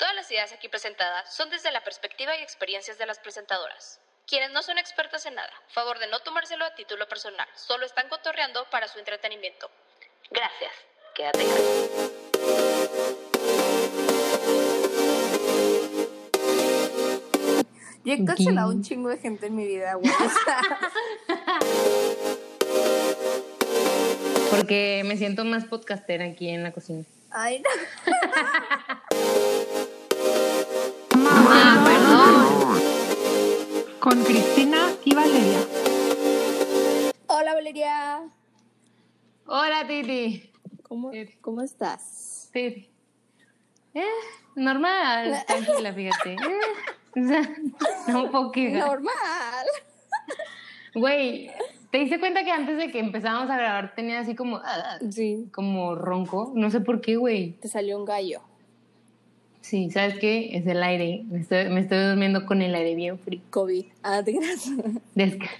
Todas las ideas aquí presentadas son desde la perspectiva y experiencias de las presentadoras, quienes no son expertas en nada. Favor de no tomárselo a título personal, solo están cotorreando para su entretenimiento. Gracias. Quédate. Yo he cancelado un chingo de gente en mi vida, güey. Porque me siento más podcastera aquí en la cocina. ay, no. Con Cristina y Valeria. Hola, Valeria. Hola, Titi. ¿Cómo, ¿Cómo estás? Titi. Eh, normal, tranquila, fíjate. Eh, o sea, no puedo quejar. Normal. Güey, ¿te diste cuenta que antes de que empezábamos a grabar tenía así como, Sí. como ronco? No sé por qué, güey. Te salió un gallo. Sí, ¿sabes qué? Es el aire. Me estoy, me estoy durmiendo con el aire bien frío. COVID. Ah, te. Desca-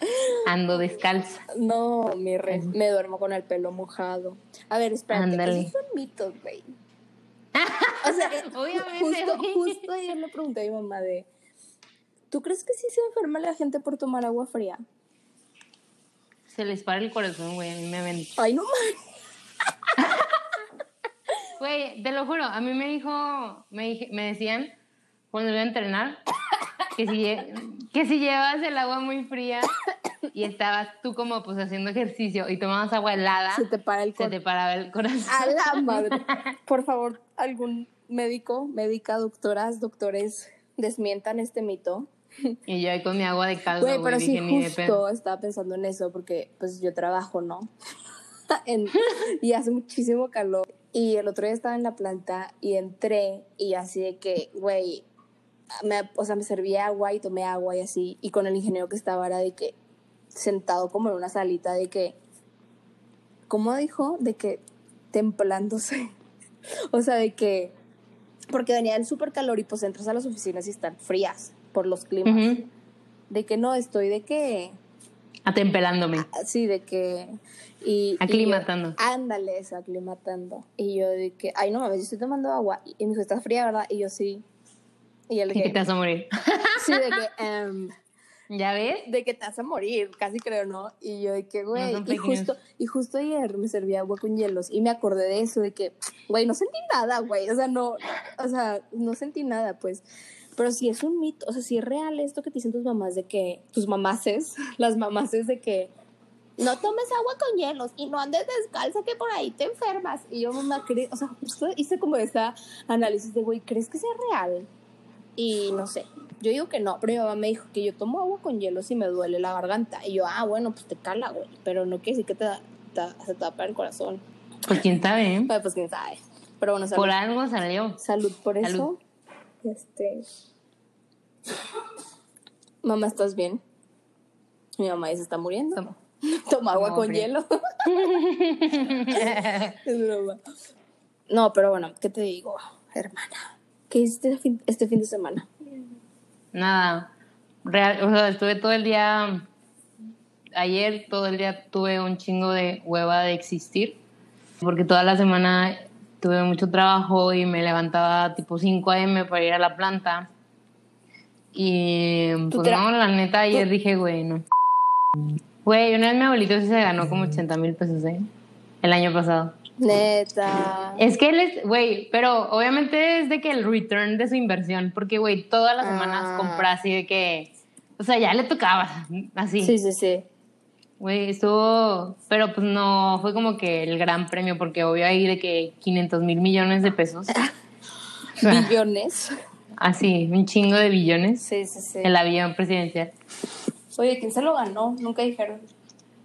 Ando descalza. No, mi re. Me duermo con el pelo mojado. A ver, espérate. Ándale. Esos son mitos, güey. O sea, Obviamente, justo ayer le pregunté a mi mamá de. ¿Tú crees que sí se enferma la gente por tomar agua fría? Se les para el corazón, güey. A mí me ven. Ay, no mames. Güey, te lo juro, a mí me dijo, me, dije- me decían cuando iba a entrenar que si, que si llevas el agua muy fría y estabas tú como pues haciendo ejercicio y tomabas agua helada, Se te para el se te paraba el corazón. A la madre. Por favor, algún médico, médica, doctoras, doctores, desmientan este mito. Y yo ahí con mi agua de caldo, Güey, pero sí, pedo. justo estaba pensando en eso porque pues yo trabajo, ¿no? En- y hace muchísimo calor. Y el otro día estaba en la planta y entré y así de que, güey, me, o sea, me serví agua y tomé agua y así. Y con el ingeniero que estaba era de que sentado como en una salita de que, ¿cómo dijo? De que templándose. o sea, de que, porque venía el súper calor y pues entras a las oficinas y están frías por los climas. De que no, estoy de que, Atempelándome. sí, de que... Y, y Aclimatando. yo, ándale, eso, aclimatando. Y yo de que, ay, no mames, yo estoy tomando agua. Y me dijo, ¿estás fría, verdad? Y yo, sí. Y yo le Y que dije, te vas a morir. sí, de que, em, ¿Ya ves? de que te vas a morir, casi creo, ¿no? Y yo de que, güey, y justo, y justo ayer me serví agua con hielos y me acordé de eso, de que, güey, no sentí nada, güey, o sea, no, o sea, no sentí nada, pues. Pero si es un mito, o sea, si es real esto que te dicen tus mamás de que, tus mamaces, las mamaces de que, no tomes agua con hielos y no andes descalza que por ahí te enfermas. Y yo, mamá, o sea, justo hice como esa análisis de, güey, ¿crees que sea real? Y no sé, yo digo que no, pero mi mamá me dijo que yo tomo agua con hielo si me duele la garganta. Y yo, ah, bueno, pues te cala, güey, pero no quiere decir que te, da- te- se te tapa el corazón. Pues quién sabe, ¿eh? Ay, pues quién sabe. Pero bueno, salud Por algo salió. salud por eso. Este. Mamá, ¿estás bien? Mi mamá ya se está muriendo. Toma. Toma agua con hielo. es broma. No, pero bueno, ¿qué te digo, hermana? ¿Qué hiciste este fin, este fin de semana? Nada. Real, o sea, estuve todo el día. Ayer todo el día tuve un chingo de hueva de existir. Porque toda la semana tuve mucho trabajo y me levantaba tipo 5 a.m. para ir a la planta. Y pues no, la neta, ayer tu- dije, güey, no. Güey, una vez mi abuelito sí se ganó como 80 mil pesos, ¿eh? El año pasado. Neta. Es que él es, güey, pero obviamente es de que el return de su inversión, porque, güey, todas las semanas Ah. compra así de que, o sea, ya le tocaba, así. Sí, sí, sí. Güey, estuvo, pero pues no fue como que el gran premio, porque obvio ahí de que 500 mil millones de pesos. Billones. así, un chingo de billones. Sí, sí, sí. El avión presidencial. Oye, ¿quién se lo ganó? Nunca dijeron.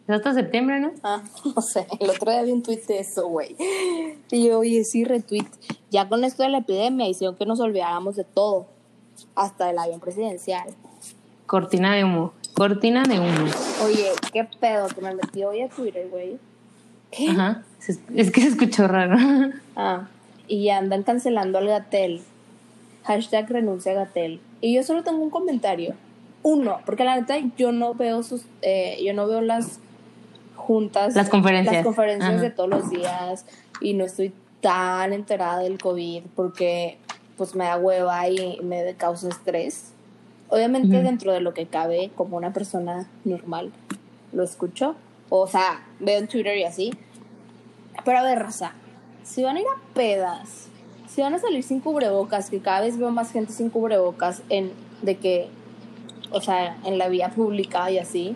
Es hasta septiembre, ¿no? Ah, no sé. El otro día vi un tweet de eso, güey. Y yo, oye, sí, retweet. Ya con esto de la epidemia hicieron que nos olvidáramos de todo. Hasta el avión presidencial. Cortina de humo. Cortina de humo. Oye, qué pedo que me metí hoy a Twitter, güey. ¿Qué? Ajá. Es que se escuchó raro. Ah, y ya andan cancelando al Gatel. Hashtag renuncia a Gatel. Y yo solo tengo un comentario. Uno, porque la neta yo no veo sus, eh, yo no veo las juntas. Las conferencias. Las conferencias Ajá. de todos los días. Y no estoy tan enterada del COVID porque pues me da hueva y me causa estrés. Obviamente dentro de lo que cabe, como una persona normal, lo escucho. O sea, veo en Twitter y así. Pero a ver, raza, si van a ir a pedas, si van a salir sin cubrebocas, que cada vez veo más gente sin cubrebocas en de que, o sea, en la vía pública y así,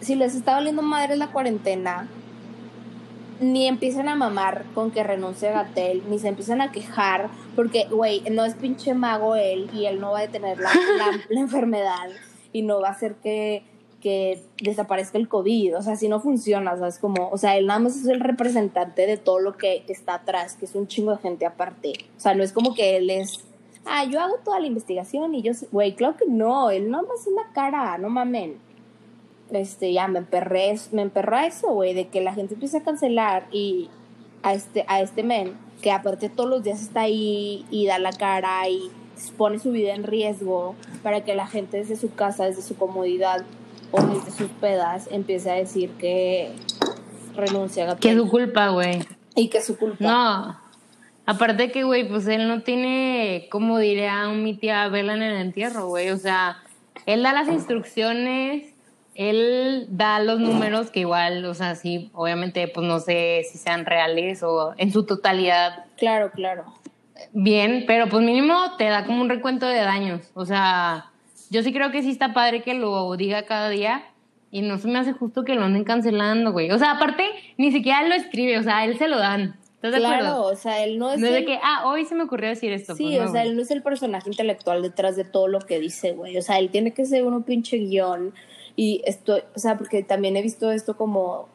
si les está valiendo madre la cuarentena, ni empiezan a mamar con que renuncie a Gatel, ni se empiezan a quejar, porque, güey, no es pinche mago él y él no va a detener la, la, enfermedad y no va a hacer que, que desaparezca el COVID. O sea, si no funciona, ¿sabes? Como, o sea, él nada más es el representante de todo lo que está atrás, que es un chingo de gente aparte. O sea, no es como que él es, ah, yo hago toda la investigación y yo, güey, claro que no, él nada más es la cara, no mamen este, ya me emperré, me emperra eso, güey, de que la gente empiece a cancelar y a este, a este men, que aparte todos los días está ahí y da la cara y pone su vida en riesgo para que la gente desde su casa, desde su comodidad o desde sus pedas empiece a decir que renuncia a Que es su culpa, güey. Y que es su culpa. No. Aparte que, güey, pues él no tiene, como diría mi tía, vela en el entierro, güey. O sea, él da las instrucciones él da los números que igual, o sea, sí, obviamente, pues no sé si sean reales o en su totalidad. Claro, claro. Bien, pero pues mínimo te da como un recuento de daños. O sea, yo sí creo que sí está padre que lo diga cada día y no se me hace justo que lo anden cancelando, güey. O sea, aparte, ni siquiera él lo escribe, o sea, él se lo dan. ¿Estás de claro, o sea, él no es. No es de que, ah, hoy se me ocurrió decir esto. Sí, pues o sea, él no es el personaje intelectual detrás de todo lo que dice, güey. O sea, él tiene que ser uno pinche guion y estoy, o sea, porque también he visto esto como,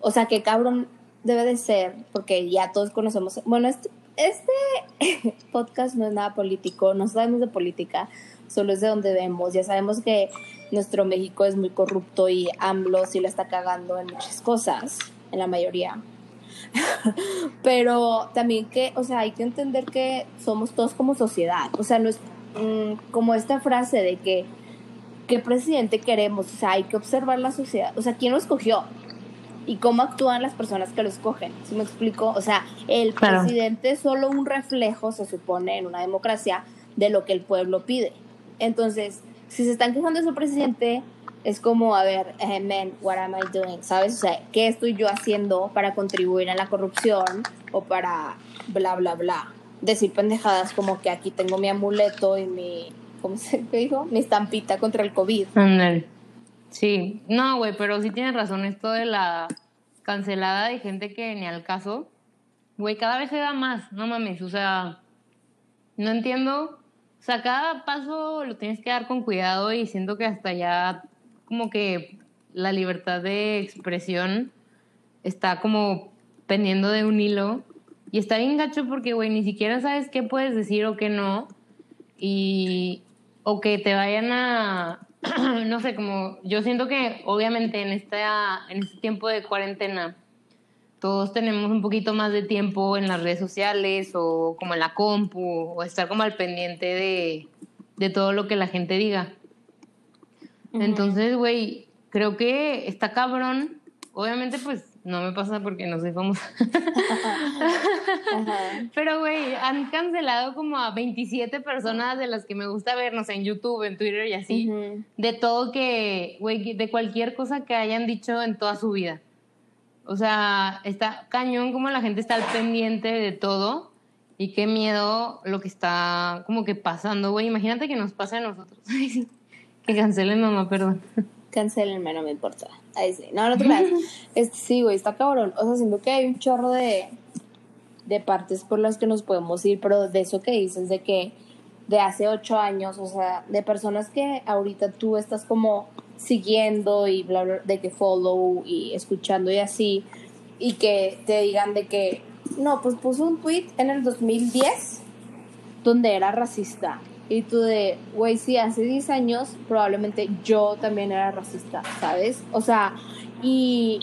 o sea, que cabrón debe de ser, porque ya todos conocemos, bueno, este, este podcast no es nada político, no sabemos de política, solo es de donde vemos, ya sabemos que nuestro México es muy corrupto y AMLO sí le está cagando en muchas cosas, en la mayoría. Pero también que, o sea, hay que entender que somos todos como sociedad, o sea, no es mm, como esta frase de que qué presidente queremos, o sea, hay que observar la sociedad, o sea, quién lo escogió y cómo actúan las personas que lo escogen, ¿sí me explico? O sea, el presidente es solo un reflejo, se supone, en una democracia, de lo que el pueblo pide. Entonces, si se están quejando de su presidente, es como, a ver, eh, man, what am I doing? ¿Sabes? O sea, ¿qué estoy yo haciendo para contribuir a la corrupción o para bla, bla, bla? Decir pendejadas como que aquí tengo mi amuleto y mi ¿cómo se dijo? Mi estampita contra el COVID. Sí, no, güey, pero sí tienes razón, esto de la cancelada de gente que ni al caso, güey, cada vez se da más, no mames, o sea, no entiendo, o sea, cada paso lo tienes que dar con cuidado y siento que hasta ya como que la libertad de expresión está como pendiendo de un hilo y está bien gacho porque, güey, ni siquiera sabes qué puedes decir o qué no. Y, o que te vayan a, no sé, como yo siento que obviamente en, esta, en este tiempo de cuarentena todos tenemos un poquito más de tiempo en las redes sociales o como en la compu o estar como al pendiente de, de todo lo que la gente diga. Entonces, güey, creo que está cabrón. Obviamente, pues no me pasa porque no soy famosa. Pero, güey, han cancelado como a 27 personas de las que me gusta vernos en YouTube, en Twitter y así. De todo que, güey, de cualquier cosa que hayan dicho en toda su vida. O sea, está cañón como la gente está al pendiente de todo. Y qué miedo lo que está como que pasando, güey. Imagínate que nos pase a nosotros. que cancelen, mamá, perdón. Cancelenme, no me importa. Ahí sí. No, no te creas. Este, sí, güey, está cabrón. O sea, siento que hay un chorro de, de partes por las que nos podemos ir, pero de eso que dices, de que de hace ocho años, o sea, de personas que ahorita tú estás como siguiendo y bla, bla, de que follow y escuchando y así, y que te digan de que, no, pues puso un tweet en el 2010 donde era racista y tú de, güey, sí, hace 10 años probablemente yo también era racista, ¿sabes? O sea, y,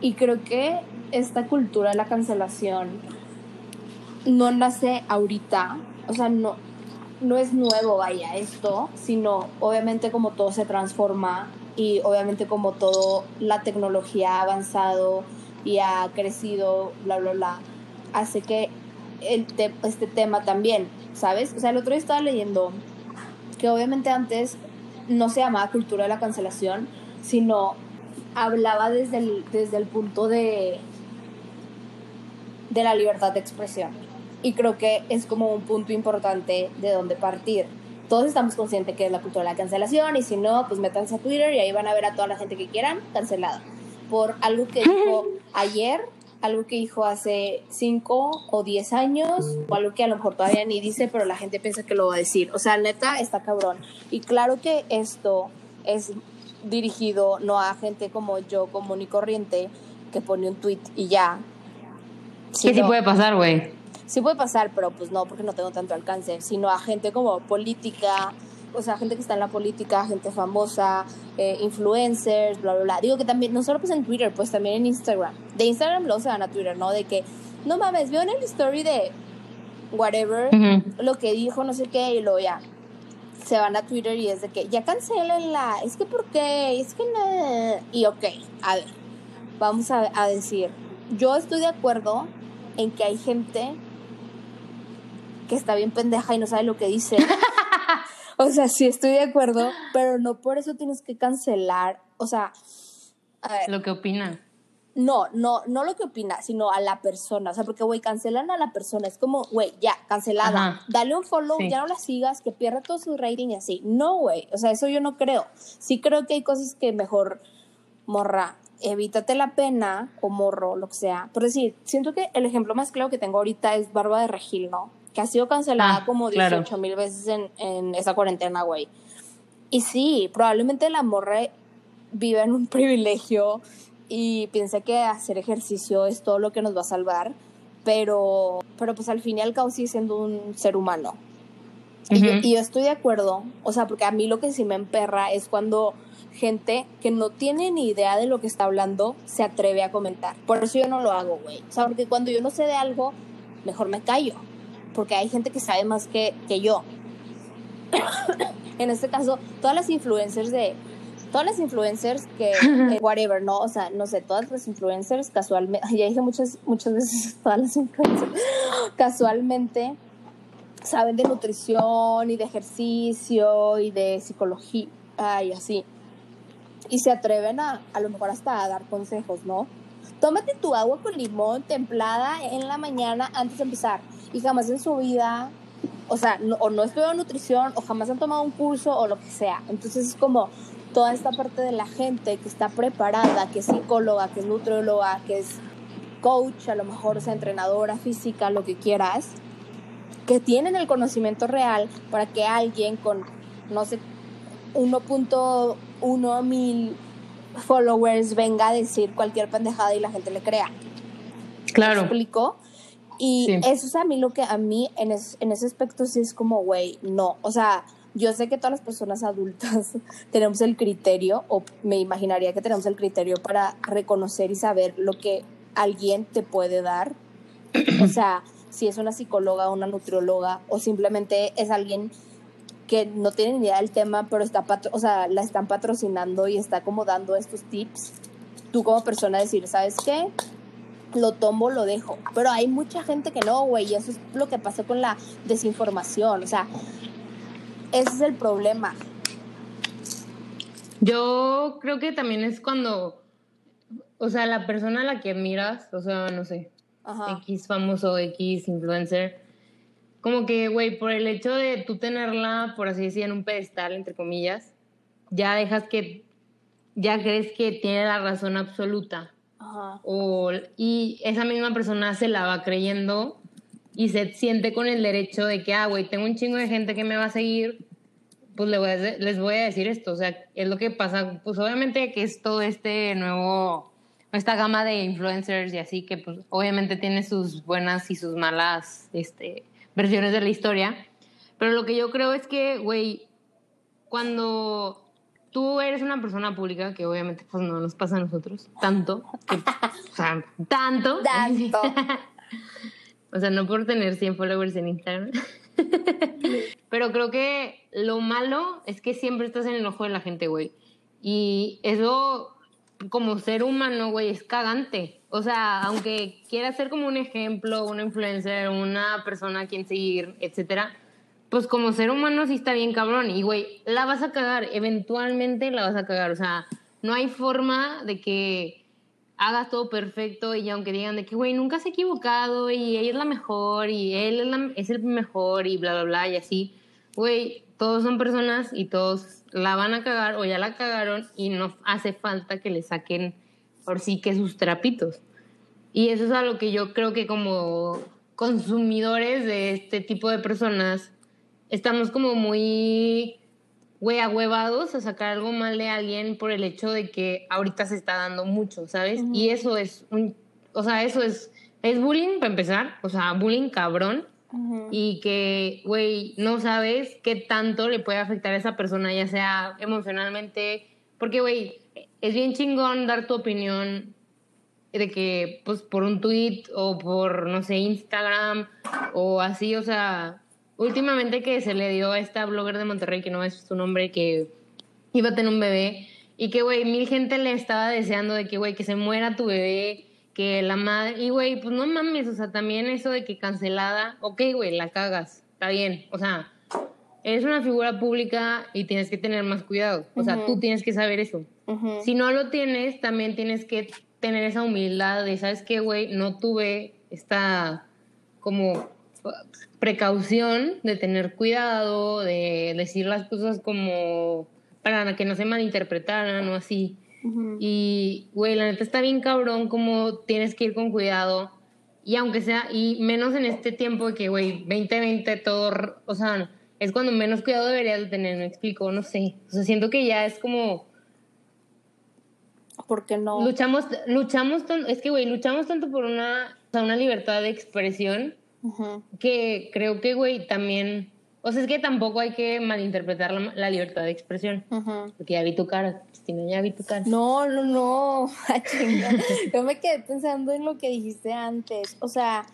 y creo que esta cultura de la cancelación no nace ahorita, o sea, no, no es nuevo, vaya, esto, sino obviamente como todo se transforma y obviamente como todo la tecnología ha avanzado y ha crecido, bla, bla, bla, hace que el este tema también ¿sabes? O sea, el otro día estaba leyendo que obviamente antes no se llamaba cultura de la cancelación, sino hablaba desde el, desde el punto de, de la libertad de expresión. Y creo que es como un punto importante de donde partir. Todos estamos conscientes que es la cultura de la cancelación y si no, pues métanse a Twitter y ahí van a ver a toda la gente que quieran cancelada. Por algo que dijo ayer, algo que dijo hace 5 o 10 años, o algo que a lo mejor todavía ni dice, pero la gente piensa que lo va a decir. O sea, neta, está cabrón. Y claro que esto es dirigido no a gente como yo, común y corriente, que pone un tweet y ya. Que sí sino- puede pasar, güey. Sí puede pasar, pero pues no, porque no tengo tanto alcance, sino a gente como política, o sea, gente que está en la política, gente famosa, eh, influencers, bla, bla, bla. Digo que también, no solo pues en Twitter, pues también en Instagram. De Instagram luego se van a Twitter, ¿no? De que, no mames, veo en el story de whatever lo que dijo, no sé qué, y luego ya se van a Twitter y es de que ya cancelenla, es que por qué, es que no. Y ok, a ver, vamos a, a decir, yo estoy de acuerdo en que hay gente que está bien pendeja y no sabe lo que dice. o sea, sí estoy de acuerdo, pero no por eso tienes que cancelar, o sea, a ver, Lo que opina. no, no, no lo que opina, sino a la persona. O sea, porque, güey, cancelan a la persona. Es como, güey, ya, cancelada. Ajá. Dale un follow, Sí. ya no la sigas, que pierda todo su rating y así. No, güey. O sea, eso yo no creo. Sí creo que hay cosas que mejor, morra, evítate la pena, o morro, lo que sea. Por decir, siento que el ejemplo más claro que tengo ahorita es Barba de Regil, ¿no? Que ha sido cancelada Ah, como claro. 18 mil veces en, en esa cuarentena, güey. Y sí, probablemente la morra vive en un privilegio y piensa que hacer ejercicio es todo lo que nos va a salvar, pero, pero pues al fin y al cabo sigue siendo un ser humano. Y, yo, y yo estoy de acuerdo, o sea, porque a mí lo que sí me emperra es cuando gente que no tiene ni idea de lo que está hablando se atreve a comentar. Por eso yo no lo hago, güey. O sea, porque cuando yo no sé de algo, mejor me callo. Porque hay gente que sabe más que, que yo. en este caso, todas las influencers de... Todas las influencers que, eh, whatever, ¿no? O sea, no sé, todas las influencers casualmente, ya dije muchas, muchas veces todas las influencers, casualmente saben de nutrición y de ejercicio y de psicología y así. Y se atreven a, a lo mejor hasta a dar consejos, ¿no? Tómate tu agua con limón templada en la mañana antes de empezar. Y jamás en su vida, o sea, no, o no estudiado nutrición, o jamás han tomado un curso, o lo que sea. Entonces es como toda esta parte de la gente que está preparada, que es psicóloga, que es nutrióloga, que es coach, a lo mejor, o sea, entrenadora física, lo que quieras, que tienen el conocimiento real para que alguien con, no sé, 1.1 mil followers venga a decir cualquier pendejada y la gente le crea. ¿Me Claro. explico? Y Sí. eso es a mí lo que a mí en, es- en ese aspecto sí es como, güey, no. O sea, yo sé que todas las personas adultas tenemos el criterio, o me imaginaría que tenemos el criterio para reconocer y saber lo que alguien te puede dar. O sea, si es una psicóloga, una nutrióloga, o simplemente es alguien que no tiene ni idea del tema, pero está patro- o sea, la están patrocinando y está como dando estos tips. Tú como persona decir, ¿sabes qué? Lo tomo, lo dejo. Pero hay mucha gente que no, güey, y eso es lo que pasa con la desinformación. O sea, ese es el problema. Yo creo que también es cuando, o sea, la persona a la que admiras, o sea, no sé, Ajá. X famoso, X influencer, como que, güey, por el hecho de tú tenerla, por así decir, en un pedestal, entre comillas, ya dejas que, ya crees que tiene la razón absoluta. Ajá. O, y esa misma persona se la va creyendo y se siente con el derecho de que, ah, güey, tengo un chingo de gente que me va a seguir, pues le voy a les voy a decir esto. O sea, es lo que pasa, pues obviamente que es todo este nuevo, esta gama de influencers y así, que pues obviamente tiene sus buenas y sus malas este, versiones de la historia. Pero lo que yo creo es que, güey, cuando tú eres una persona pública, que obviamente pues no nos pasa a nosotros tanto, que, o sea, tanto. Tanto. O sea, no por tener 100 followers en Instagram. Pero creo que lo malo es que siempre estás en el ojo de la gente, güey. Y eso, como ser humano, güey, es cagante. O sea, aunque quieras ser como un ejemplo, una influencer, una persona a quien seguir, etcétera, pues como ser humano sí está bien cabrón. Y, güey, la vas a cagar, eventualmente la vas a cagar. O sea, no hay forma de que hagas todo perfecto y aunque digan de que, güey, nunca se ha equivocado y ella es la mejor y él es, es el mejor y bla, bla, bla y así. Güey, todos son personas y todos la van a cagar o ya la cagaron y no hace falta que le saquen por sí que sus trapitos. Y eso es algo que yo creo que como consumidores de este tipo de personas estamos como muy güey, ahuevados a sacar algo mal de alguien por el hecho de que ahorita se está dando mucho, ¿sabes? Y eso es un, o sea, eso es, es bullying para empezar, o sea, bullying cabrón. Y que, güey, no sabes qué tanto le puede afectar a esa persona, ya sea emocionalmente. Porque, güey, es bien chingón dar tu opinión de que, pues, por un tweet o por, no sé, Instagram o así, o sea, últimamente que se le dio a esta blogger de Monterrey, que no es su nombre, que iba a tener un bebé y que, güey, mil gente le estaba deseando de que, güey, que se muera tu bebé, que la madre, y, güey, pues no mames, o sea, también eso de que cancelada, ok, güey, la cagas, está bien, o sea, eres una figura pública y tienes que tener más cuidado, o sea, tú tienes que saber eso. Si no lo tienes, también tienes que tener esa humildad de, ¿sabes qué, güey? No tuve esta como precaución de tener cuidado, de decir las cosas como para que no se malinterpretaran o así. Y, güey, la neta está bien cabrón como tienes que ir con cuidado. Y aunque sea, y menos en este tiempo de que, güey, 2020 todo, o sea, es cuando menos cuidado deberías de tener, me explico, no sé. O sea, siento que ya es como, ¿Por qué no? luchamos, luchamos, es que, güey, luchamos tanto por una, o sea, una libertad de expresión que creo que, güey, también, o sea, es que tampoco hay que malinterpretar la, la libertad de expresión. Porque ya vi tu cara, Cristina, ya vi tu cara. No, no, no. Yo me quedé pensando en lo que dijiste antes. O sea,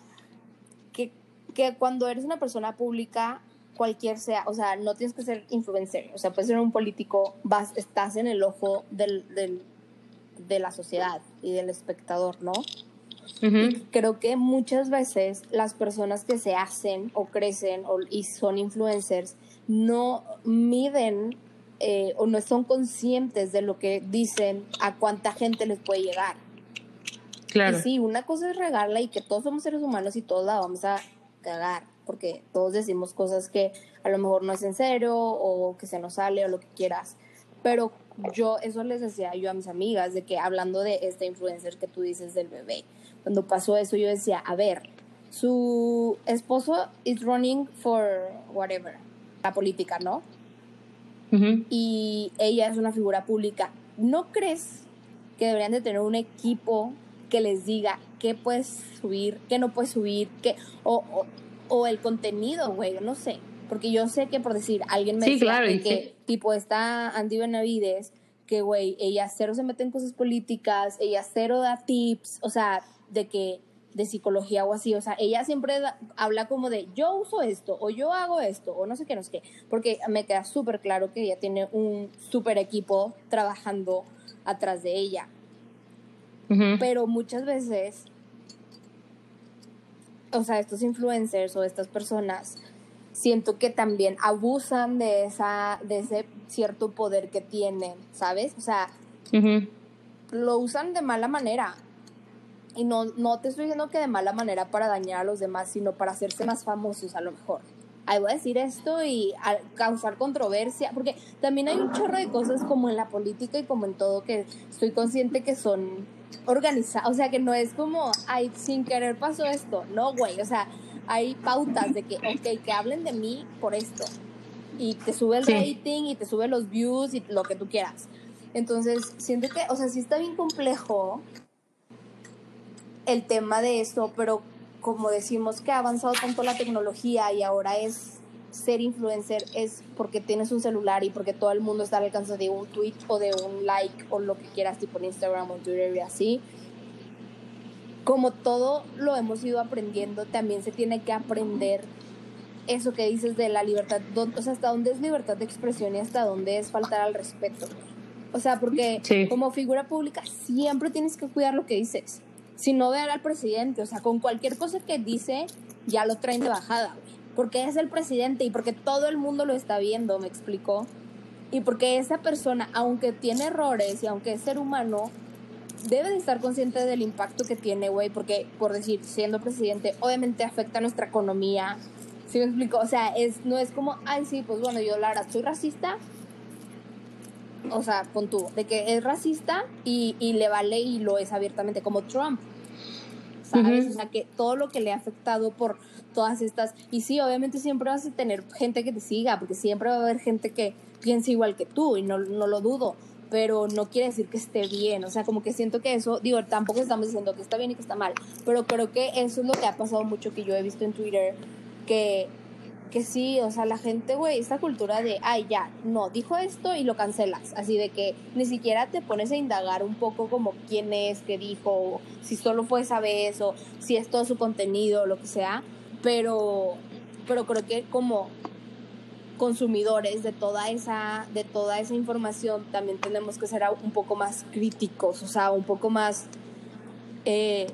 que, que cuando eres una persona pública, cualquier sea, o sea, no tienes que ser influencer. O sea, puedes ser un político, vas, estás en el ojo del, del, de la sociedad y del espectador, ¿no? Ujú. creo que muchas veces las personas que se hacen o crecen o, y son influencers no miden eh, o no son conscientes de lo que dicen a cuánta gente les puede llegar. Claro. Y sí, una cosa es regarla y que todos somos seres humanos y todos la vamos a cagar, porque todos decimos cosas que a lo mejor no es en serio o que se nos sale o lo que quieras. Pero yo, eso les decía yo a mis amigas, de que hablando de este influencer que tú dices del bebé, cuando pasó eso yo decía, a ver, su esposo is running for whatever, la política, ¿no? Y ella es una figura pública. ¿No crees que deberían de tener un equipo que les diga qué puedes subir, qué no puedes subir, qué, o, o, o el contenido, güey, no sé? Porque yo sé que por decir, alguien me Sí, claro, y que sí. Tipo está Andy Benavides, que güey, ella cero se mete en cosas políticas, ella cero da tips, o sea, de que de psicología o así, o sea, ella siempre da- habla como de yo uso esto o yo hago esto o no sé qué, no sé qué, porque me queda súper claro que ella tiene un súper equipo trabajando atrás de ella, pero muchas veces, o sea, estos influencers o estas personas, siento que también abusan de, esa, de ese cierto poder que tienen, ¿sabes? O sea, Ujú. lo usan de mala manera. Y no, no te estoy diciendo que de mala manera para dañar a los demás, sino para hacerse más famosos a lo mejor. Ahí voy a decir esto y a causar controversia, porque también hay un chorro de cosas como en la política y como en todo que estoy consciente que son organizadas, o sea, que no es como, ay, sin querer pasó esto, no, güey, o sea, hay pautas de que, ok, que hablen de mí por esto, y te sube el Sí. rating y te sube los views y lo que tú quieras. Entonces, siento que, o sea, sí está bien complejo el tema de esto, pero como decimos que ha avanzado tanto la tecnología y ahora es ser influencer es porque tienes un celular y porque todo el mundo está al alcance de un tweet o de un like o lo que quieras, tipo en Instagram o Twitter y así. Como todo lo hemos ido aprendiendo, también se tiene que aprender eso que dices de la libertad, o sea, hasta dónde es libertad de expresión y hasta dónde es faltar al respeto. O sea, porque Sí. como figura pública siempre tienes que cuidar lo que dices. Si no, ver al presidente, o sea, con cualquier cosa que dice, ya lo traen de bajada, güey. porque es el presidente y porque todo el mundo lo está viendo, me explicó. Y porque esa persona, aunque tiene errores y aunque es ser humano, debe de estar consciente del impacto que tiene, güey, porque, por decir, siendo presidente, obviamente afecta a nuestra economía. ¿Sí me explico? O sea, es, no es como, ay, sí, pues bueno, yo la verdad soy racista. O sea, pon tú, de que es racista y, y le vale y lo es abiertamente, como Trump. ¿Sabes? O sea, que todo lo que le ha afectado por todas estas. Y sí, obviamente siempre vas a tener gente que te siga, porque siempre va a haber gente que piensa igual que tú, y no, no lo dudo. Pero no quiere decir que esté bien. O sea, como que siento que eso, digo, tampoco estamos diciendo que está bien y que está mal. Pero creo que eso es lo que ha pasado mucho que yo he visto en Twitter. Que, que sí, o sea, la gente, güey, esta cultura de, ay, ya, no, dijo esto y lo cancelas. Así de que ni siquiera te pones a indagar un poco como quién es, qué dijo, o si solo fue esa vez, o si es todo su contenido, o lo que sea. Pero, pero creo que como consumidores de toda esa de toda esa información también tenemos que ser un poco más críticos o sea un poco más eh,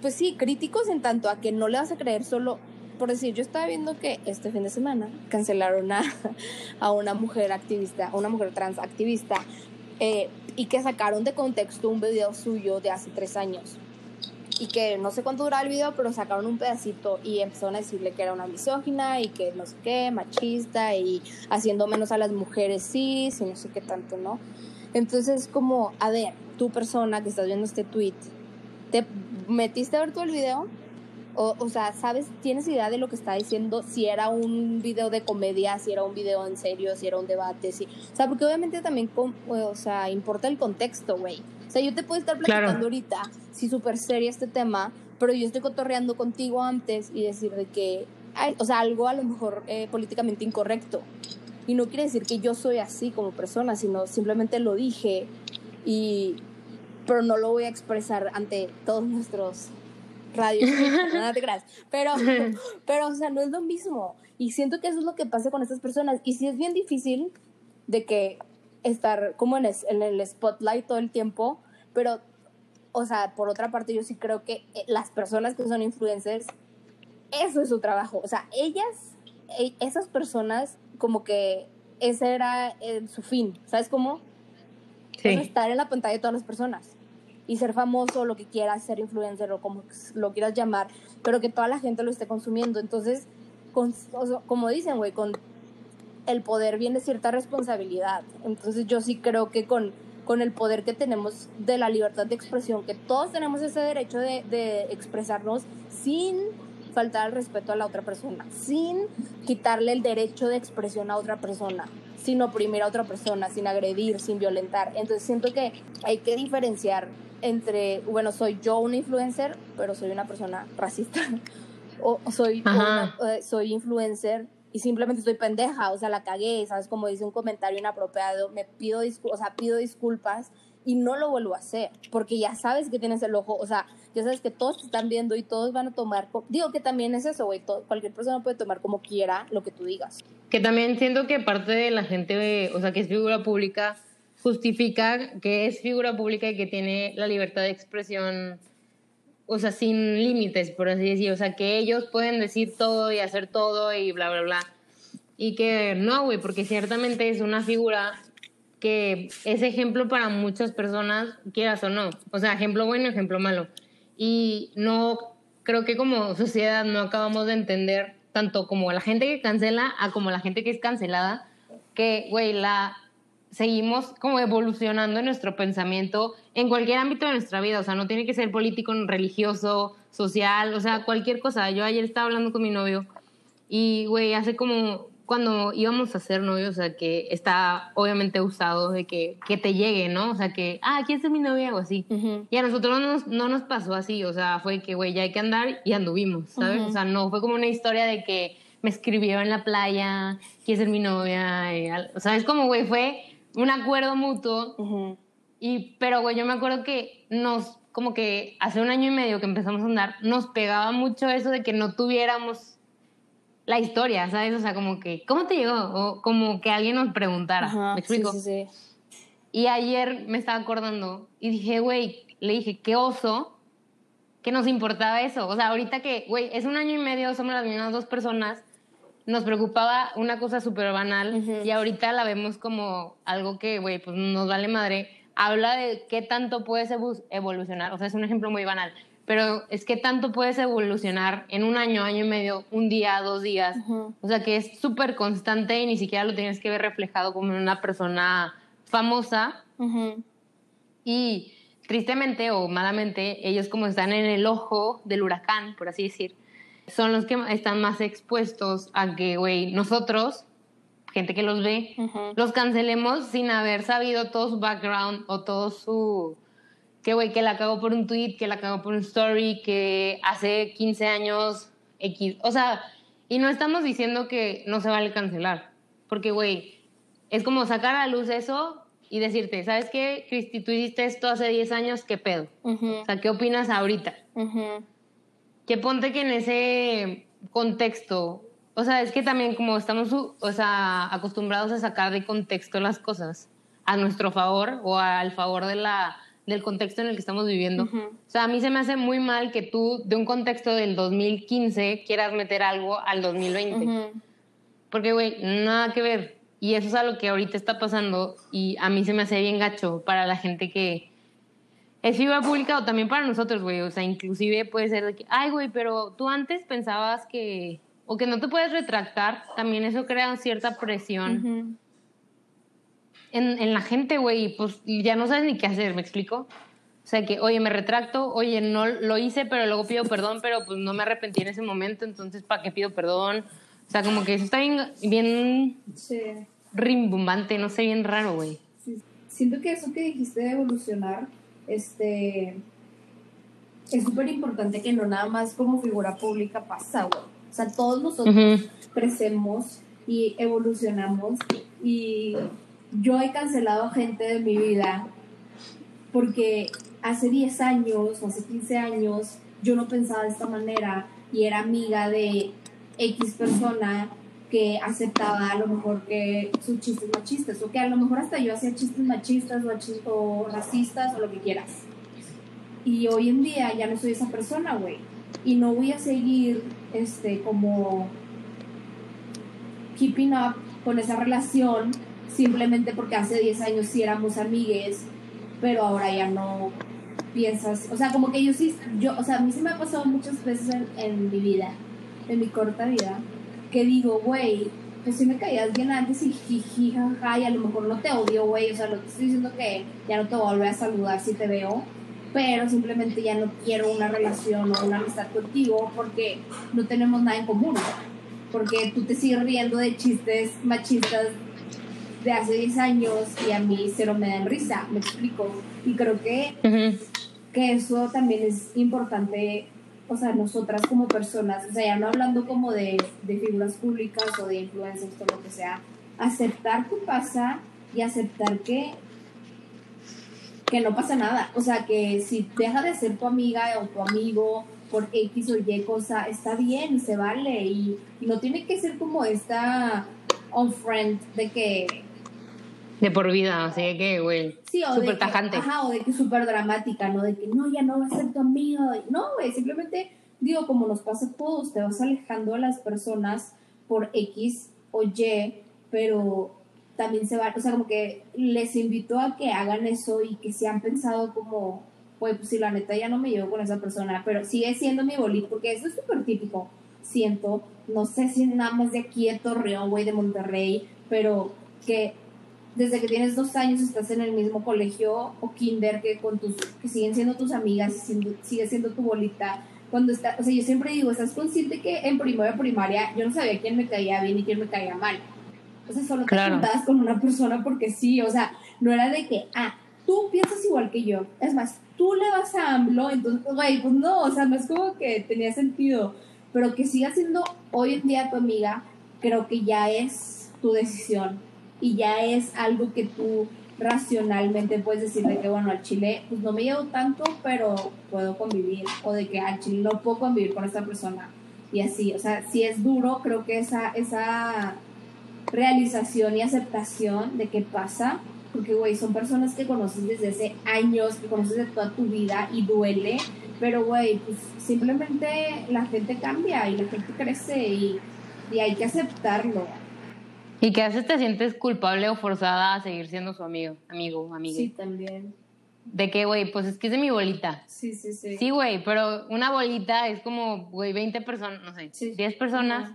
pues sí críticos en tanto a que no le vas a creer solo por decir yo estaba viendo que este fin de semana cancelaron a, a una mujer activista a una mujer trans activista eh, y que sacaron de contexto un video suyo de hace tres años y que no sé cuánto duraba el video, pero sacaron un pedacito y empezaron a decirle que era una misógina y que no sé qué, machista y haciendo menos a las mujeres cis y no sé qué tanto, ¿no? Entonces, como, a ver, tú persona que estás viendo este tweet, ¿te metiste a ver todo el video? O, o sea, ¿sabes? ¿Tienes idea de lo que está diciendo? Si era un video de comedia, si era un video en serio, si era un debate, si... O sea, porque obviamente también, con- o sea, importa el contexto, güey. O sea, yo te puedo estar Claro. platicando ahorita, sí, súper seria este tema, pero yo estoy cotorreando contigo antes y decir de que, ay, o sea, algo a lo mejor eh, políticamente incorrecto. Y no quiere decir que yo soy así como persona, sino simplemente lo dije y... Pero no lo voy a expresar ante todos nuestros te creas. Pero, pero, o sea, no es lo mismo. Y siento que eso es lo que pasa con estas personas. Y sí es bien difícil de que estar como en, es- en el spotlight todo el tiempo, pero, o sea, por otra parte, yo sí creo que eh, las personas que son influencers, eso es su trabajo. O sea, ellas, e- esas personas, como que ese era eh, su fin. ¿Sabes cómo? Sí. estar en la pantalla de todas las personas y ser famoso, lo que quieras, ser influencer o como lo quieras llamar, pero que toda la gente lo esté consumiendo. Entonces, con, o sea, como dicen, güey, con el poder viene cierta responsabilidad. Entonces, yo sí creo que con, con el poder que tenemos de la libertad de expresión, que todos tenemos ese derecho de, de expresarnos sin faltar al respeto a la otra persona, sin quitarle el derecho de expresión a otra persona, sin oprimir a otra persona, sin agredir, sin violentar. Entonces siento que hay que diferenciar entre, bueno, soy yo una influencer, pero soy una persona racista, o soy, una- eh, soy influencer y simplemente estoy pendeja, o sea, la cagué, ¿sabes? Como dice un comentario inapropiado, me pido, o sea, pido disculpas y no lo vuelvo a hacer, porque ya sabes que tienes el ojo, o sea, ya sabes que todos te están viendo y todos van a tomar, digo que también es eso, güey, cualquier persona puede tomar como quiera lo que tú digas. Que también siento que parte de la gente, o sea, que es figura pública, justifica que es figura pública y que tiene la libertad de expresión, o sea, sin límites, por así decir. O sea, que ellos pueden decir todo y hacer todo y bla, bla, bla. Y que no, güey, porque ciertamente es una figura que es ejemplo para muchas personas, quieras o no. O sea, ejemplo bueno, ejemplo malo. Y no, creo que como sociedad no acabamos de entender, tanto como la gente que cancela, a como la gente que es cancelada, que, güey, la seguimos como evolucionando en nuestro pensamiento en cualquier ámbito de nuestra vida, o sea, no tiene que ser político, religioso, social, o sea, cualquier cosa. Yo ayer estaba hablando con mi novio y, güey, hace como cuando íbamos a ser novios, o sea, que está obviamente usado de que, que te llegue, ¿no? O sea, que, ah, ¿quién es mi novia? O así. Y a nosotros no nos, no nos pasó así, o sea, fue que, güey, ya hay que andar y anduvimos, ¿sabes? Ujú. O sea, no fue como una historia de que me escribió en la playa, quiere ser mi novia, y o sea, es como, güey, fue un acuerdo mutuo, y, pero, güey, yo me acuerdo que nos, como que hace un año y medio que empezamos a andar, nos pegaba mucho eso de que no tuviéramos la historia, ¿sabes? O sea, como que, ¿cómo te llegó? O como que alguien nos preguntara, Ajá, ¿me explico? Sí, sí, sí. Y ayer me estaba acordando y dije, güey, le dije, qué oso que nos importaba eso. O sea, ahorita que, güey, es un año y medio, somos las mismas dos personas, nos preocupaba una cosa súper banal y ahorita la vemos como algo que, güey, pues nos vale madre. Habla de qué tanto puedes evolucionar. O sea, es un ejemplo muy banal. Pero es que tanto puedes evolucionar en un año, año y medio, un día, dos días. O sea, que es súper constante y ni siquiera lo tienes que ver reflejado como en una persona famosa. Y tristemente o malamente, ellos como están en el ojo del huracán, por así decir, son los que están más expuestos a que, güey, nosotros, gente que los ve, los cancelemos sin haber sabido todo su background o todo su... Que, güey, que la cagó por un tweet, que la cagó por un story, que hace 15 años X. O sea, y no estamos diciendo que no se vale cancelar, porque, güey, es como sacar a la luz eso y decirte, ¿sabes qué, Cristi? Tú hiciste esto hace 10 años, ¿qué pedo? O sea, ¿qué opinas ahorita? Que ponte que en ese contexto, o sea, es que también como estamos, o sea, acostumbrados a sacar de contexto las cosas a nuestro favor o al favor de la, del contexto en el que estamos viviendo. O sea, a mí se me hace muy mal que tú de un contexto del 2015 quieras meter algo al 2020. Porque, güey, nada que ver. Y eso es algo que ahorita está pasando y a mí se me hace bien gacho para la gente que es figura pública o también para nosotros, güey. O sea, inclusive puede ser de que, ay, güey, pero tú antes pensabas que, o que no te puedes retractar, también eso crea cierta presión en, en, la gente, güey, pues ya no sabes ni qué hacer, ¿me explico? O sea, que, oye, me retracto, oye, no lo hice, pero luego pido perdón, pero pues no me arrepentí en ese momento, entonces, ¿para qué pido perdón? O sea, como que eso está bien, bien Sí. rimbombante, no sé, bien raro, güey. Sí. Siento que eso que dijiste de evolucionar, este, es súper importante que no nada más como figura pública pasa, güey. O sea, todos nosotros crecemos y evolucionamos y yo he cancelado a gente de mi vida porque hace 10 años o hace 15 años yo no pensaba de esta manera y era amiga de X persona que aceptaba a lo mejor que sus chistes machistas o que a lo mejor hasta yo hacía chistes machistas o, racistas o lo que quieras. Y hoy en día ya no soy esa persona, güey. Y no voy a seguir este como keeping up con esa relación simplemente porque hace 10 años sí éramos amigues, pero ahora ya no piensas, o sea, como que yo sí, yo, o sea, a mí se me ha pasado muchas veces en, en mi vida, en mi corta vida, que digo, güey, pues si me caías bien antes y jiji, jaja, y a lo mejor no te odio, güey, o sea, no te estoy diciendo que ya no te voy a saludar si te veo, pero simplemente ya no quiero una relación o una amistad contigo porque no tenemos nada en común, porque tú te sigues riendo de chistes machistas de hace 10 años y a mí cero me dan risa, me explico, y creo que Ujú. que eso también es importante, o sea, nosotras como personas, o sea, ya no hablando como de, de figuras públicas o de influencers o lo que sea, aceptar que pasa y aceptar que que no pasa nada, o sea, que si deja de ser tu amiga o tu amigo por X o Y cosa, está bien se vale. Y, y no tiene que ser como esta on friend de que De por vida, así de que, güey. Sí, o Súper de que, tajante. ajá, o de que súper dramática, ¿no? De que no, ya no va a ser tu amigo. No, güey, simplemente, digo, como nos pasa a todos, te vas alejando a las personas por X o Y, pero también se va, o sea, como que les invito a que hagan eso y que se han pensado como, pues, pues si la neta ya no me llevo con esa persona, pero sigue siendo mi bolit, porque eso es súper típico, siento, no sé si nada más de aquí de Torreón, güey, de Monterrey, pero que desde que tienes dos años estás en el mismo colegio o kinder que con tus que siguen siendo tus amigas siendo- sigue siendo tu bolita cuando está o sea yo siempre digo estás consciente que en primero de primaria yo no sabía quién me caía bien y quién me caía mal o sea solo te juntabas con una persona porque sí o sea no era de que ah tú piensas igual que yo. Es más tú le vas a AMLO entonces güey pues no o sea no es como que tenía sentido. Pero que siga siendo hoy en día tu amiga creo que ya es tu decisión y ya es algo que tú racionalmente puedes decir de que bueno al chile pues no me llevo tanto pero puedo convivir o de que al chile no puedo convivir con esta persona y así o sea si es duro creo que esa esa realización y aceptación de qué pasa porque güey son personas que conoces desde hace años que conoces de toda tu vida y duele Pero, güey, pues simplemente la gente cambia y la gente crece y, y hay que aceptarlo. Y que a veces te sientes culpable o forzada a seguir siendo su amigo, amigo, amiga. Sí, también. De que, güey, pues es que es de mi bolita. Sí, sí, sí. Sí, güey, pero una bolita es como, güey, 20 personas, no sé, Sí. 10 personas.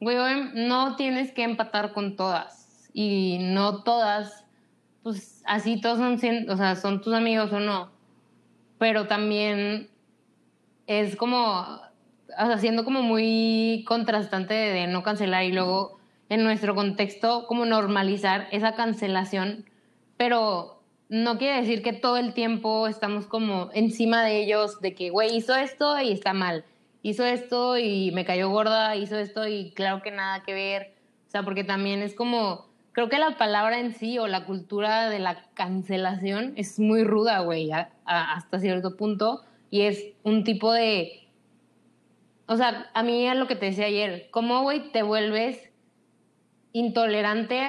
Güey, no tienes que empatar con todas. Y no todas, pues así todos son, o sea, son tus amigos o no. Pero también es como, o sea, siendo como muy contrastante de no cancelar y luego en nuestro contexto como normalizar esa cancelación, pero no quiere decir que todo el tiempo estamos como encima de ellos de que, güey, hizo esto y está mal, hizo esto y me cayó gorda, hizo esto y claro que nada que ver, o sea, porque también es como, creo que la palabra en sí o la cultura de la cancelación es muy ruda, güey, hasta cierto punto y es un tipo de o sea, a mí es lo que te decía ayer, ¿cómo, güey, te vuelves intolerante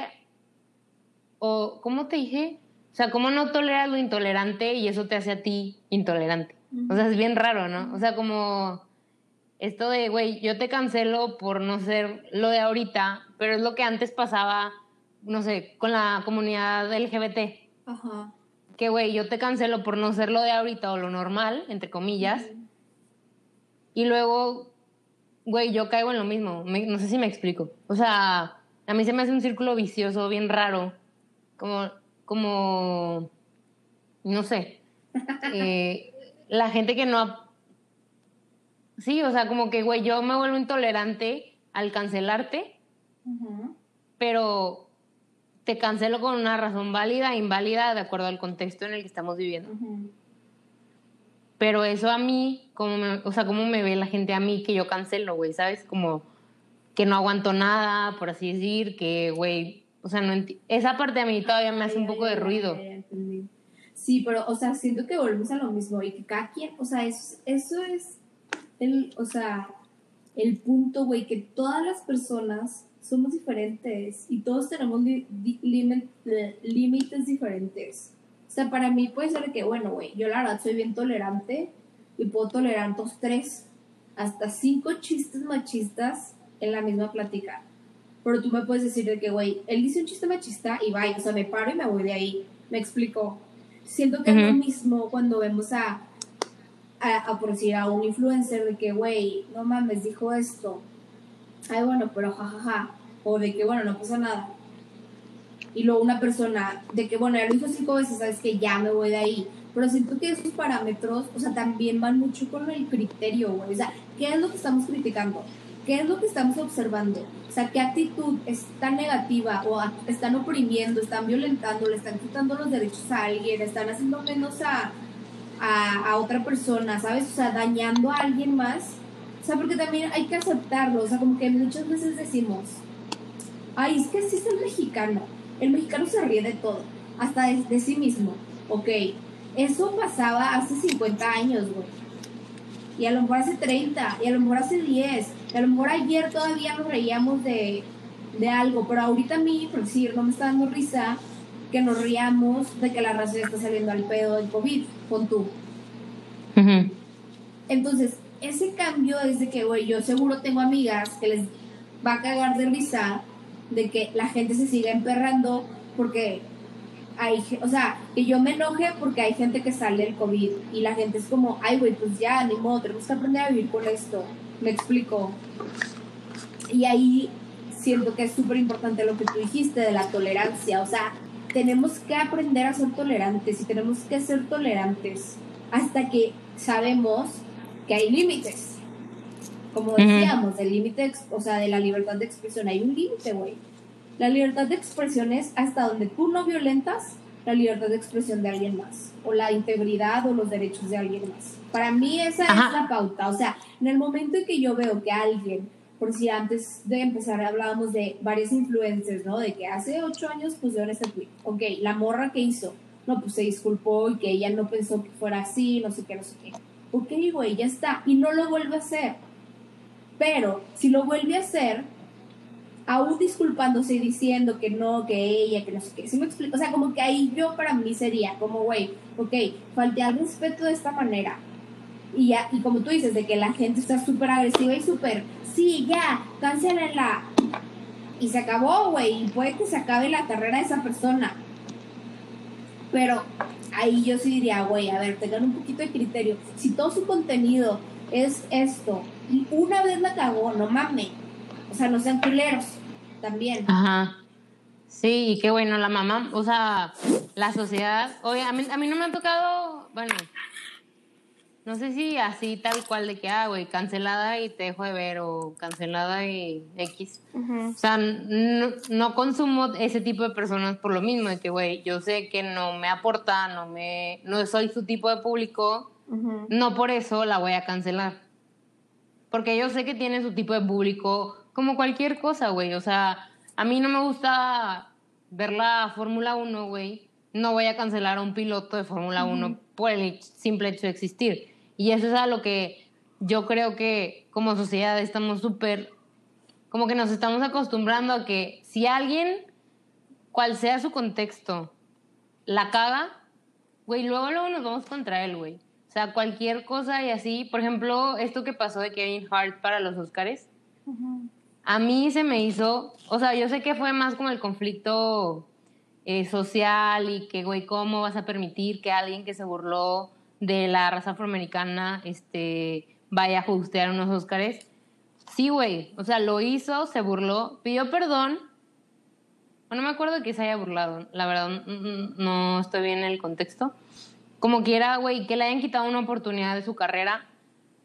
o, ¿cómo te dije? O sea, ¿cómo no toleras lo intolerante y eso te hace a ti intolerante? O sea, es bien raro, ¿no? O sea, como esto de, güey, yo te cancelo por no ser lo de ahorita, pero es lo que antes pasaba, no sé, con la comunidad LGBT. Ajá. Que, güey, yo te cancelo por no ser lo de ahorita o lo normal, entre comillas. Y luego, güey, yo caigo en lo mismo. Me- no sé si me explico. O sea, a mí se me hace un círculo vicioso bien raro. Como, como, no sé. Eh, la gente que no... Sí, o sea, como que, güey, yo me vuelvo intolerante al cancelarte, pero te cancelo con una razón válida e inválida de acuerdo al contexto en el que estamos viviendo. Pero eso a mí, como me, o sea, cómo me ve la gente a mí que yo cancelo, güey, ¿sabes? Como que no aguanto nada, por así decir, que, güey, o sea, no enti- esa parte a mí todavía me hace un poco de ruido. Sí, pero, o sea, siento que volvemos a lo mismo y que cada quien, o sea, es- eso es el, o sea, el punto, güey, que todas las personas somos diferentes y todos tenemos eh, límites diferentes. O sea, para mí puede ser que, bueno, güey, yo la verdad soy bien tolerante y puedo tolerar dos, tres, hasta cinco chistes machistas en la misma plática. Pero tú me puedes decir de que, güey, él dice un chiste machista y bye, o sea, me paro y me voy de ahí. Me explico. Siento que es lo Ujú. mismo cuando vemos a, a, a, por decir, a un influencer de que, güey, no mames, dijo esto. Ay, bueno, pero jajaja. O de que, bueno, no pasa nada. Y luego una persona de que, bueno, ya lo hizo cinco veces, sabes que ya me voy de ahí. Pero siento que esos parámetros, o sea, también van mucho con el criterio, güey. O sea, ¿qué es lo que estamos criticando? ¿Qué es lo que estamos observando? O sea, ¿qué actitud es tan negativa o están oprimiendo, están violentando, le están quitando los derechos a alguien, están haciendo menos a, a, otra persona, ¿sabes? O sea, dañando a alguien más. O sea, porque también hay que aceptarlo. O sea, como que muchas veces decimos, ay, es que así es el mexicano. El mexicano se ríe de todo, hasta de, de sí mismo. Ok, eso pasaba hace 50 años, güey. Y a lo mejor hace 30, y a lo mejor hace 10, y a lo mejor ayer todavía nos reíamos de, de algo, pero ahorita a mí, por decir, no me está dando risa que nos riamos de que la raza ya está saliendo al pedo del COVID, con tú. Entonces, ese cambio es de que, güey, yo seguro tengo amigas que les va a cagar de risa de que la gente se siga emperrando porque hay, o sea, que yo me enoje porque hay gente que sale del COVID y la gente es como, ay, güey, pues ya, ni modo, tenemos que aprender a vivir con esto. Me explico. Y ahí siento que es súper importante lo que tú dijiste de la tolerancia. O sea, tenemos que aprender a ser tolerantes y tenemos que ser tolerantes hasta que sabemos que hay límites. Como decíamos, del límite, o sea, de la libertad de expresión, hay un límite, güey. La libertad de expresión es hasta donde tú no violentas la libertad de expresión de alguien más, o la integridad o los derechos de alguien más. Para mí esa Ajá. es la pauta. O sea, en el momento en que yo veo que alguien, por si antes de empezar hablábamos de varios influencers, ¿no? De que hace ocho años pusieron ese tweet. Ok, la morra que hizo, no, pues se disculpó y que ella no pensó que fuera así, no sé qué, no sé qué. Ok, güey, ya está. Y no lo vuelve a hacer. Pero si lo vuelve a hacer, aún disculpándose y diciendo que no, que ella, que no sé qué. ¿Sí me explico? O sea, como que ahí yo para mí sería como, güey, ok, falté al respeto de esta manera. Y, ya, y como tú dices, de que la gente está súper agresiva y súper, sí, ya, cancelenla. Y se acabó, güey, y puede que se acabe la carrera de esa persona. Pero ahí yo sí diría, güey, a ver, tengan un poquito de criterio. Si todo su contenido es esto, y una vez la cagó, no mames. O sea, no sean culeros también. Ajá. Sí, y qué bueno, la mamá, o sea, la sociedad, oye, a mí, a mí no me ha tocado, bueno, no sé si así tal cual de que, ah, güey, cancelada y te dejo de ver o cancelada y X. O sea, no, no, consumo ese tipo de personas por lo mismo, de que, güey, yo sé que no me aporta, no me, no soy su tipo de público, no por eso la voy a cancelar. Porque yo sé que tiene su tipo de público como cualquier cosa, güey. O sea, a mí no me gusta ver la Fórmula 1, güey. No voy a cancelar a un piloto de Fórmula 1 por el simple hecho de existir. Y eso es a lo que yo creo que como sociedad estamos súper, como que nos estamos acostumbrando a que si alguien, cual sea su contexto, la caga, güey, luego luego nos vamos contra él, güey. O sea, cualquier cosa y así. Por ejemplo, esto que pasó de Kevin Hart para los Oscars. A mí se me hizo, o sea, yo sé que fue más como el conflicto eh, social y que, güey, ¿cómo vas a permitir que alguien que se burló de la raza afroamericana este, vaya a justear unos Oscars? Sí, güey, o sea, lo hizo, se burló, pidió perdón. No me acuerdo que se haya burlado, la verdad, no estoy bien en el contexto como quiera, güey, que le hayan quitado una oportunidad de su carrera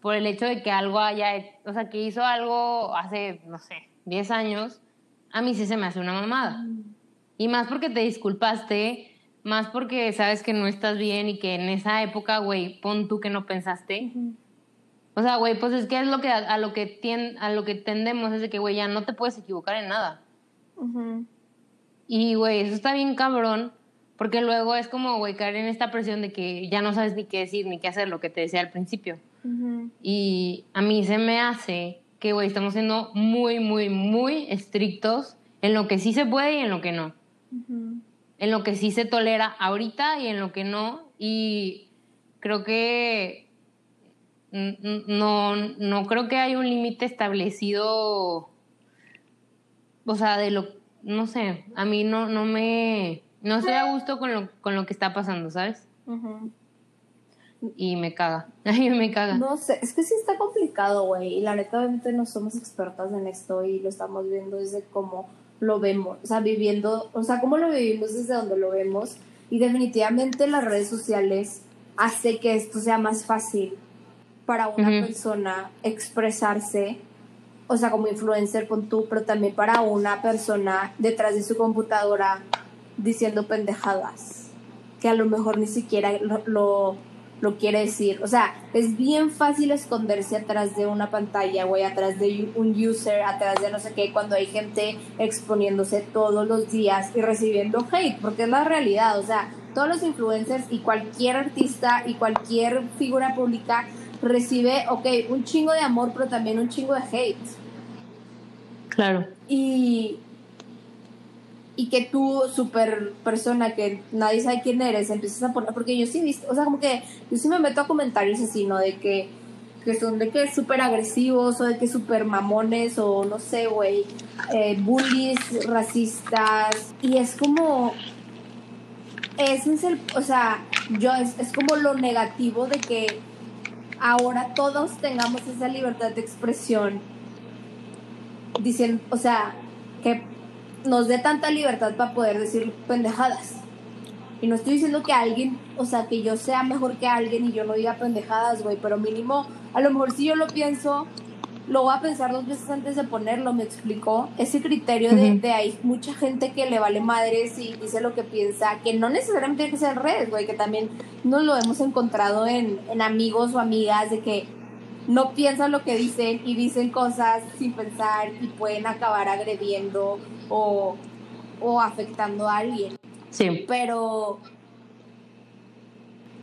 por el hecho de que algo haya, o sea, que hizo algo hace, no sé, 10 años, a mí sí se me hace una mamada. Y más porque te disculpaste, más porque sabes que no estás bien y que en esa época, güey, pon tú que no pensaste. O sea, güey, pues es que es lo que a, lo que a lo que tendemos es de que, güey, ya no te puedes equivocar en nada. Y, güey, eso está bien cabrón porque luego es como, güey, caer en esta presión de que ya no sabes ni qué decir ni qué hacer, lo que te decía al principio. Y a mí se me hace que, güey, estamos siendo muy, muy, muy estrictos en lo que sí se puede y en lo que no. En lo que sí se tolera ahorita y en lo que no. Y creo que no, no creo que haya un límite establecido, o sea, de lo, no sé, a mí no, no me no estoy a gusto con lo, con lo que está pasando, ¿sabes? Y me caga. Ay, me caga. No sé, es que sí está complicado, güey. Y la neta, obviamente no somos expertas en esto y lo estamos viendo desde cómo lo vemos. O sea, viviendo, o sea, cómo lo vivimos desde donde lo vemos. Y definitivamente las redes sociales hace que esto sea más fácil para una persona expresarse, o sea, como influencer con tú, pero también para una persona detrás de su computadora diciendo pendejadas que a lo mejor ni siquiera lo, lo, quiere decir. O sea, es bien fácil esconderse atrás de una pantalla, güey, atrás de un user, atrás de no sé qué, cuando hay gente exponiéndose todos los días y recibiendo hate, porque es la realidad. O sea, todos los influencers y cualquier artista y cualquier figura pública recibe, ok, un chingo de amor, pero también un chingo de hate. Claro. Y y que tú, super persona que nadie sabe quién eres, empiezas a poner, porque yo sí visto, o sea, como que yo sí me meto a comentarios así, ¿no? De que, que son de que súper agresivos o de que súper mamones o no sé, güey, eh, bullies, racistas, y es como, ese es el, o sea, yo, es, es como lo negativo de que ahora todos tengamos esa libertad de expresión, diciendo, o sea, que nos dé tanta libertad para poder decir pendejadas. Y no estoy diciendo que alguien, o sea, que yo sea mejor que alguien y yo no diga pendejadas, güey, pero mínimo, a lo mejor si yo lo pienso, lo voy a pensar dos veces antes de ponerlo, me explicó. Ese criterio de, de hay mucha gente que le vale madres y dice lo que piensa, que no necesariamente tiene que ser redes, güey, que también nos lo hemos encontrado en, en amigos o amigas de que no piensan lo que dicen y dicen cosas sin pensar y pueden acabar agrediendo o, afectando a alguien. Sí. Pero,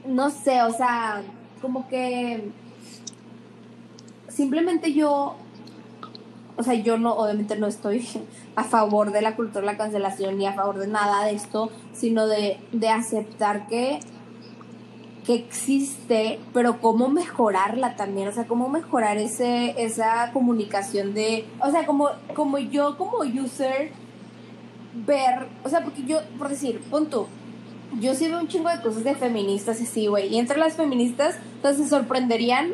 no sé, o sea, como que simplemente yo, o sea, yo no, obviamente no estoy a favor de la cultura de la cancelación ni a favor de nada de esto, sino de, de aceptar que que existe, pero cómo mejorarla también, o sea, cómo mejorar ese, esa comunicación de, o sea, como, como yo como user ver, o sea, porque yo, por decir, punto, yo sí veo un chingo de cosas de feministas y sí, güey, y entre las feministas, entonces se sorprenderían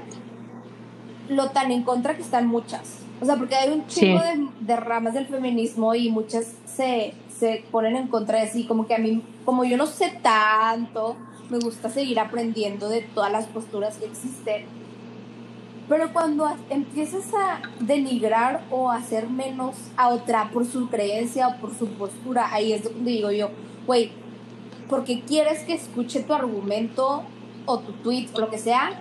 lo tan en contra que están muchas. O sea, porque hay un chingo de, de, ramas del feminismo y muchas se, se ponen en contra de así, como que a mí, como yo no sé tanto, me gusta seguir aprendiendo de todas las posturas que existen. Pero cuando empiezas a denigrar o hacer menos a otra por su creencia o por su postura, ahí es donde digo yo, güey, porque quieres que escuche tu argumento o tu tweet o lo que sea,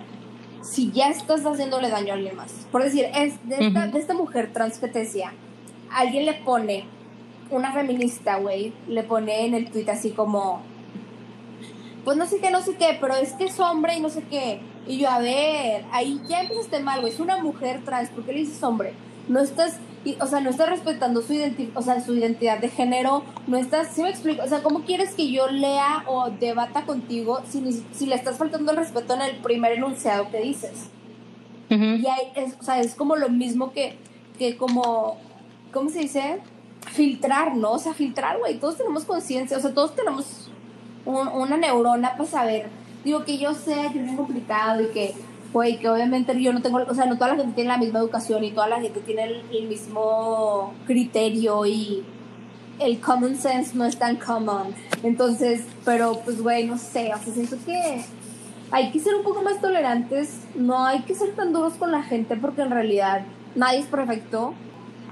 si ya estás haciéndole daño a alguien más. Por decir, es de esta, de esta mujer trans que te decía, alguien le pone, una feminista, güey, le pone en el tweet así como, pues no sé qué, no sé qué, pero es que es hombre y no sé qué. Y yo, a ver, ahí ya empezaste mal, güey, es una mujer trans, ¿por qué le dices hombre? No estás, o sea, no estás respetando su, identi o sea, su identidad de género, no estás, ¿sí me explico? O sea, ¿cómo quieres que yo lea o debata contigo si, si le estás faltando el respeto en el primer enunciado que dices? Y ahí, es, o sea, es como lo mismo que, que como, ¿cómo se dice? Filtrar, ¿no? O sea, filtrar, güey, todos tenemos conciencia, o sea, todos tenemos una neurona para saber. Digo que yo sé que es muy complicado y que, güey, que obviamente yo no tengo, o sea, no toda la gente tiene la misma educación y toda la gente tiene el, mismo criterio y el common sense no es tan common. Entonces, pero pues, güey, no sé, o sea, siento que hay que ser un poco más tolerantes, no hay que ser tan duros con la gente porque en realidad nadie es perfecto,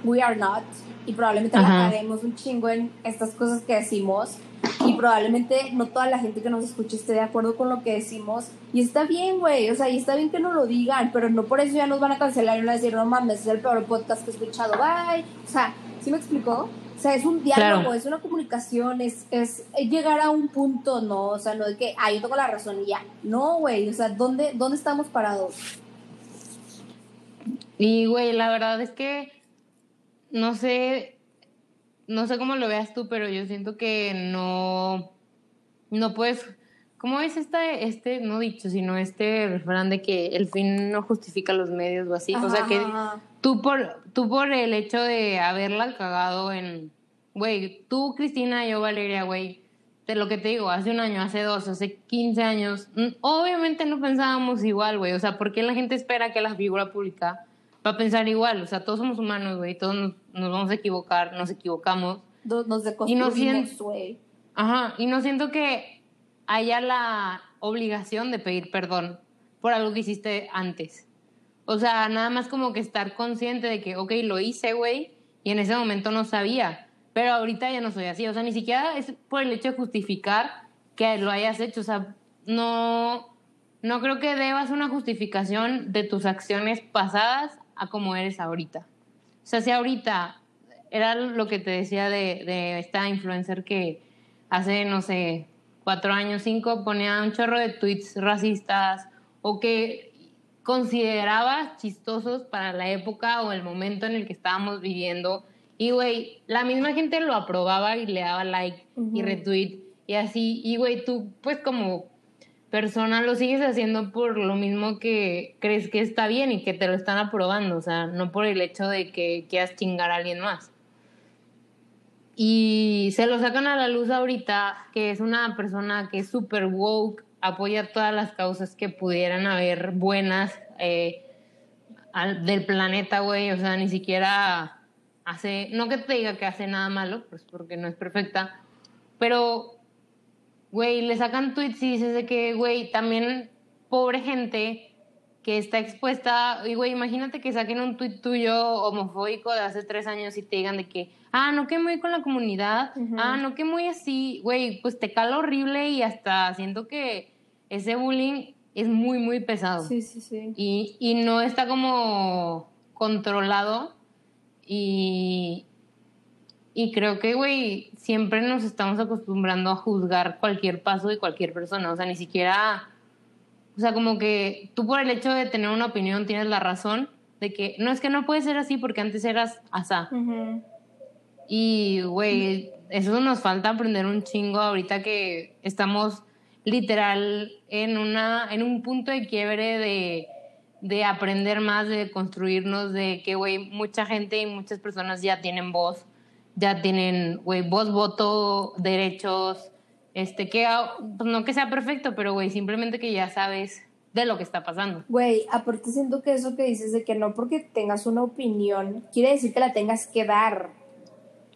we are not, y probablemente la un chingo en estas cosas que decimos y probablemente no toda la gente que nos escuche esté de acuerdo con lo que decimos. Y está bien, güey, o sea, y está bien que no lo digan, pero no por eso ya nos van a cancelar y van a decir, no mames, es el peor podcast que he escuchado, bye. O sea, ¿sí me explicó? O sea, es un diálogo, es una comunicación, es, es, llegar a un punto, ¿no? O sea, no de que, ah, yo tengo la razón y ya. No, güey, o sea, ¿dónde, ¿dónde estamos parados? Y, güey, la verdad es que, no sé, no sé cómo lo veas tú, pero yo siento que no, no puedes, ¿cómo es este, este, no dicho, sino este refrán de que el fin no justifica los medios o así? o sea que tú por, tú por el hecho de haberla cagado en, güey, tú Cristina, yo Valeria, güey, de lo que te digo, hace un año, hace dos, hace 15 años, obviamente no pensábamos igual, güey, o sea, ¿por qué la gente espera que la figura pública va a pensar igual, o sea, todos somos humanos, güey, todos nos, vamos a equivocar, nos equivocamos. Nos, nos deconstruimos, güey. Ajá, y no siento que haya la obligación de pedir perdón por algo que hiciste antes. O sea, nada más como que estar consciente de que, ok, lo hice, güey, y en ese momento no sabía, pero ahorita ya no soy así. O sea, ni siquiera es por el hecho de justificar que lo hayas hecho. O sea, no, no creo que debas una justificación de tus acciones pasadas a como eres ahorita. O sea, si ahorita era lo que te decía de, de esta influencer que hace, no sé, cuatro años, cinco, ponía un chorro de tweets racistas o que consideraba chistosos para la época o el momento en el que estábamos viviendo. Y, güey, la misma gente lo aprobaba y le daba like y retweet y así. Y, güey, tú, pues como persona lo sigues haciendo por lo mismo que crees que está bien y que te lo están aprobando, o sea, no por el hecho de que quieras chingar a alguien más. Y se lo sacan a la luz ahorita, que es una persona que es súper woke, apoya todas las causas que pudieran haber buenas eh, del planeta, güey, o sea, ni siquiera hace, no que te diga que hace nada malo, pues porque no es perfecta, pero güey, le sacan tweets y dices de que, güey, también pobre gente que está expuesta, y güey, imagínate que saquen un tweet tuyo homofóbico de hace tres años y te digan de que, ah, no que muy con la comunidad, ah, no que muy así, güey, pues te cala horrible y hasta siento que ese bullying es muy, muy pesado. Sí, sí, sí. Y, y no está como controlado y, y creo que, güey, siempre nos estamos acostumbrando a juzgar cualquier paso de cualquier persona. O sea, ni siquiera. O sea, como que tú por el hecho de tener una opinión tienes la razón de que no es que no puede ser así porque antes eras asá. Y, güey, eso nos falta aprender un chingo ahorita que estamos literal en, una, en un punto de quiebre de, de aprender más, de construirnos, de que, güey, mucha gente y muchas personas ya tienen voz, ya tienen, güey, voz, voto, derechos, este, que, ah, pues no que sea perfecto, pero, güey, simplemente que ya sabes de lo que está pasando. Güey, aparte siento que eso que dices de que no porque tengas una opinión, quiere decir que la tengas que dar.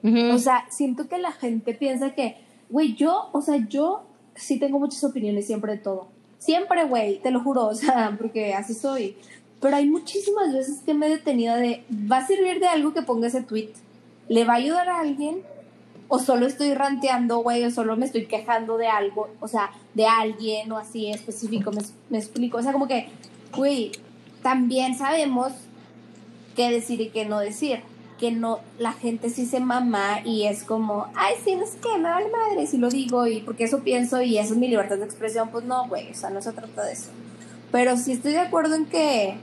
O sea, siento que la gente piensa que, güey, yo, o sea, yo sí tengo muchas opiniones siempre de todo. Siempre, güey, te lo juro, o sea, porque así soy. Pero hay muchísimas veces que me he detenido de, ¿va a servir de algo que ponga ese tweet? ¿Le va a ayudar a alguien? ¿O solo estoy ranteando, güey? ¿O solo me estoy quejando de algo? O sea, de alguien o así específico, me, me explico. O sea, como que, güey, también sabemos qué decir y qué no decir que no, la gente sí se mama y es como, ay, sí, no sé qué, me vale madre si lo digo y porque eso pienso y eso es mi libertad de expresión, pues no, güey, o sea, no se trata de eso. Pero sí estoy de acuerdo en que,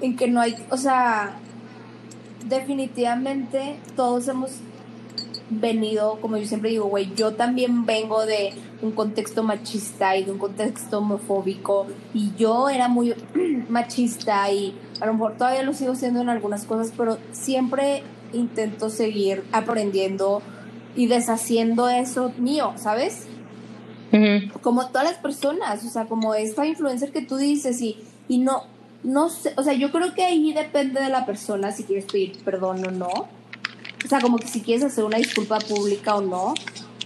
en que no hay, o sea, definitivamente todos hemos venido, como yo siempre digo, güey, yo también vengo de un contexto machista y de un contexto homofóbico y yo era muy machista y a lo mejor todavía lo sigo siendo en algunas cosas, pero siempre intento seguir aprendiendo y deshaciendo eso mío, ¿sabes? Como todas las personas, o sea, como esta influencer que tú dices y, y no, no sé, o sea, yo creo que ahí depende de la persona si quieres pedir perdón o no. O sea, como que si quieres hacer una disculpa pública o no,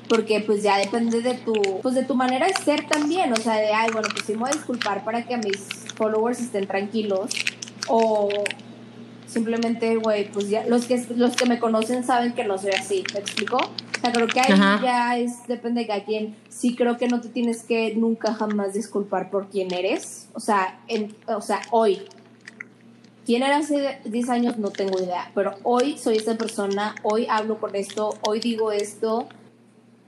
porque pues ya depende de tu, pues de tu manera de ser también, o sea, de, ay, bueno, pues sí me voy a disculpar para que mis followers estén tranquilos, o simplemente, güey, pues ya los que, los que me conocen saben que no soy así, ¿me explico? O sea, creo que ahí ya es, depende de cada quien. Sí creo que no te tienes que nunca jamás disculpar por quién eres. O sea, en, o sea, hoy. ¿Quién era hace 10 años? No tengo idea. Pero hoy soy esta persona, hoy hablo con esto, hoy digo esto.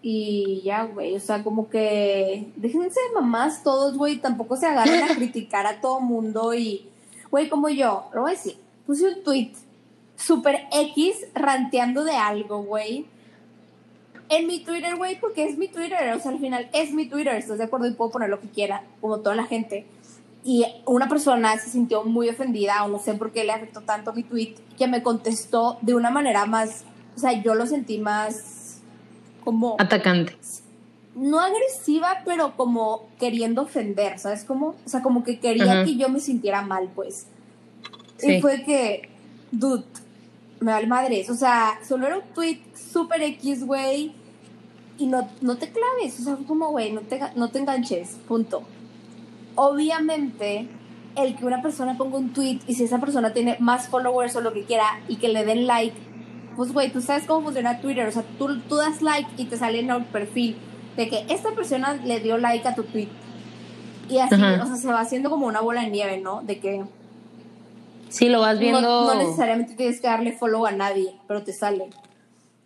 Y ya, güey, o sea, como que déjense de mamás todos, güey, tampoco se agarren a criticar a todo mundo y Güey, como yo, lo voy a decir, puse un tweet super X ranteando de algo, güey. En mi Twitter, güey, porque es mi Twitter, o sea, al final es mi Twitter, ¿estás de acuerdo? Y puedo poner lo que quiera, como toda la gente. Y una persona se sintió muy ofendida, o no sé por qué le afectó tanto mi tweet, que me contestó de una manera más, o sea, yo lo sentí más como... Atacante no agresiva, pero como queriendo ofender, ¿sabes cómo? O sea, como que quería que yo me sintiera mal, pues. Y fue que, dude, me vale madres. O sea, solo era un tweet súper X, güey. Y no, no te claves, o sea, fue como, güey, no te, no te enganches, punto. Obviamente, el que una persona ponga un tweet y si esa persona tiene más followers o lo que quiera y que le den like, pues, güey, tú sabes cómo funciona Twitter. O sea, tú, tú das like y te sale en el perfil de que esta persona le dio like a tu tweet. Y así, o sea, se va haciendo como una bola de nieve, ¿no? De que... Sí, lo vas viendo... No, necesariamente tienes que darle follow a nadie, pero te sale.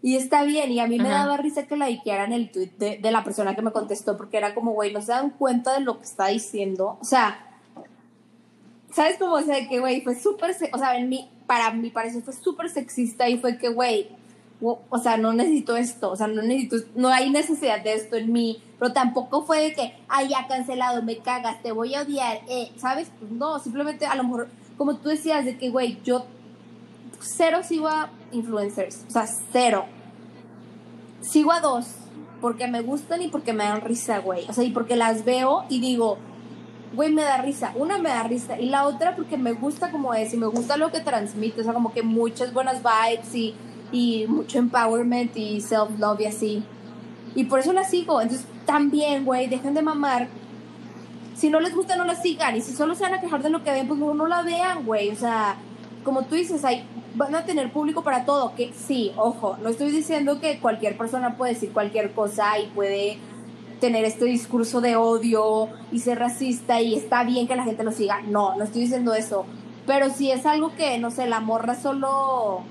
Y está bien, y a mí me daba risa que likearan el tweet de, de, la persona que me contestó, porque era como, güey, no se dan cuenta de lo que está diciendo. O sea, ¿sabes cómo? O sea, que, güey, fue súper, o sea, en mi, para mi parecer fue súper sexista y fue que, güey, o sea, no necesito esto, o sea, no necesito, no hay necesidad de esto en mí, pero tampoco fue de que, ay, ya cancelado, me cagas, te voy a odiar, eh, ¿sabes? Pues no, simplemente a lo mejor, como tú decías, de que, güey, yo cero sigo a influencers, o sea, cero. Sigo a dos, porque me gustan y porque me dan risa, güey, o sea, y porque las veo y digo, güey, me da risa, una me da risa, y la otra porque me gusta como es, y me gusta lo que transmite, o sea, como que muchas buenas vibes y y mucho empowerment y self-love y así. Y por eso la sigo. Entonces, también, güey, dejen de mamar. Si no les gusta, no la sigan. Y si solo se van a quejar de lo que ven, pues no, la vean, güey. O sea, como tú dices, hay, van a tener público para todo. Que sí, ojo, no estoy diciendo que cualquier persona puede decir cualquier cosa y puede tener este discurso de odio y ser racista y está bien que la gente lo siga. No, no estoy diciendo eso. Pero si es algo que, no sé, la morra solo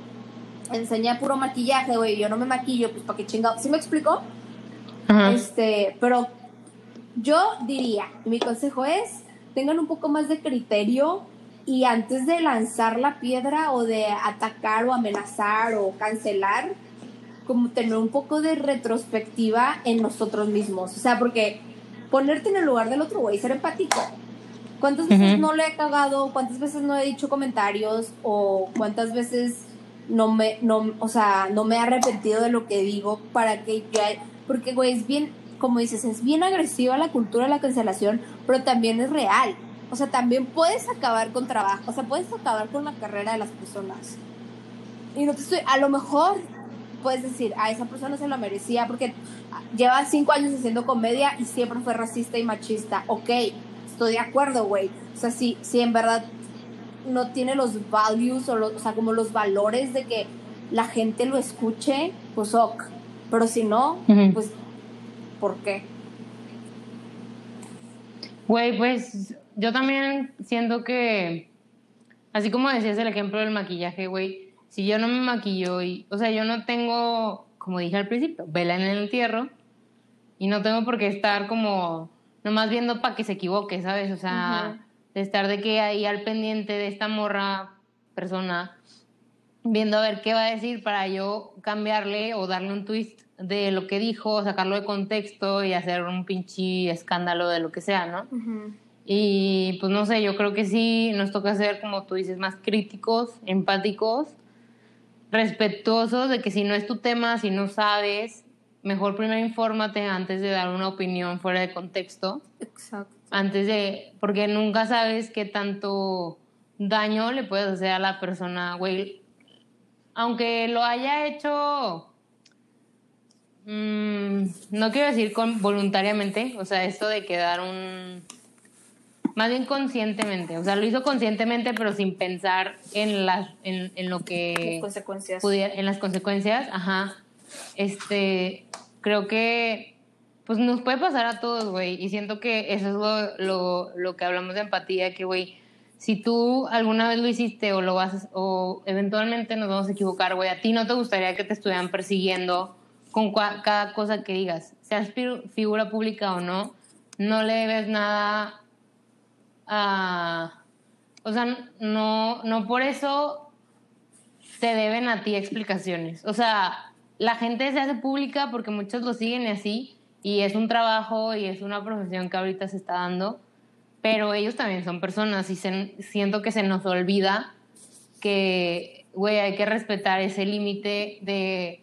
enseña puro maquillaje, güey, yo no me maquillo, pues para qué chingado. ¿Sí me explico? Este, pero yo diría, mi consejo es, tengan un poco más de criterio y antes de lanzar la piedra o de atacar o amenazar o cancelar, como tener un poco de retrospectiva en nosotros mismos. O sea, porque ponerte en el lugar del otro güey, ser empático. ¿Cuántas veces no le he cagado? ¿Cuántas veces no he dicho comentarios? ¿O cuántas veces no me, no, o sea, no me he arrepentido de lo que digo para que ya... Porque, güey, es bien, como dices, es bien agresiva la cultura de la cancelación, pero también es real. O sea, también puedes acabar con trabajo, o sea, puedes acabar con la carrera de las personas. Y no te estoy, a lo mejor puedes decir, a esa persona se lo merecía porque lleva cinco años haciendo comedia y siempre fue racista y machista. Ok, estoy de acuerdo, güey. O sea, si, si en verdad no tiene los values o, los- o sea, como los valores de que la gente lo escuche, pues ok. Pero si no, Ujú. pues, ¿por qué? Güey, pues yo también siento que, así como decías el ejemplo del maquillaje, güey, si yo no me maquillo y, o sea, yo no tengo, como dije al principio, vela en el entierro y no tengo por qué estar como nomás viendo para que se equivoque, ¿sabes? O sea, de estar de que ahí al pendiente de esta morra persona, viendo a ver qué va a decir para yo cambiarle o darle un twist de lo que dijo, sacarlo de contexto y hacer un pinche escándalo de lo que sea, ¿no? Y pues no sé, yo creo que sí nos toca ser, como tú dices, más críticos, empáticos, respetuosos de que si no es tu tema, si no sabes, mejor primero infórmate antes de dar una opinión fuera de contexto, Exacto. antes de, porque nunca sabes qué tanto daño le puedes hacer a la persona, güey. Aunque lo haya hecho, mm, no quiero decir con, voluntariamente, o sea, esto de quedar un más bien conscientemente, o sea, lo hizo conscientemente, pero sin pensar en, las en, en lo que consecuencias. pudiera- en las consecuencias, ajá. Este, creo que pues nos puede pasar a todos, güey, y siento que eso es lo, lo, lo que hablamos de empatía, que, güey, si tú alguna vez lo hiciste o lo vas o eventualmente nos vamos a equivocar, güey, a ti no te gustaría que te estuvieran persiguiendo con cada cosa que digas, seas fi- figura pública o no, no le debes nada a... O sea, no, no por eso te deben a ti explicaciones. O sea, la gente se hace pública porque muchos lo siguen y así, y es un trabajo y es una profesión que ahorita se está dando, pero ellos también son personas y se- siento que se nos olvida que, güey, hay que respetar ese límite de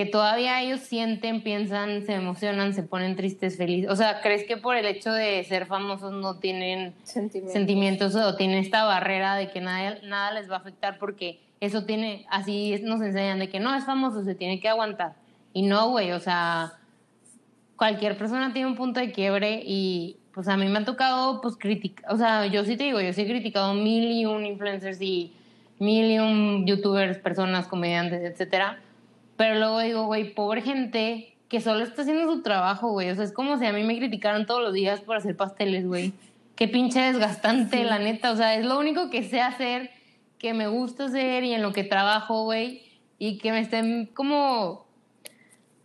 que todavía ellos sienten, piensan, se emocionan, se ponen tristes, felices. O sea, ¿crees que por el hecho de ser famosos no tienen Sentimientos. sentimientos o tienen esta barrera de que nada, nada les va a afectar porque eso tiene, así nos enseñan de que no es famoso, se tiene que aguantar. Y no, güey, o sea, cualquier persona tiene un punto de quiebre y pues a mí me ha tocado pues criticar, o sea, yo sí te digo, yo sí he criticado mil y un influencers y mil y un youtubers, personas, comediantes, etcétera. Pero luego digo, güey, pobre gente que solo está haciendo su trabajo, güey. O sea, es como si a mí me criticaran todos los días por hacer pasteles, güey. Qué pinche desgastante, la neta. O sea, es lo único que sé hacer, que me gusta hacer y en lo que trabajo, güey. Y que me estén como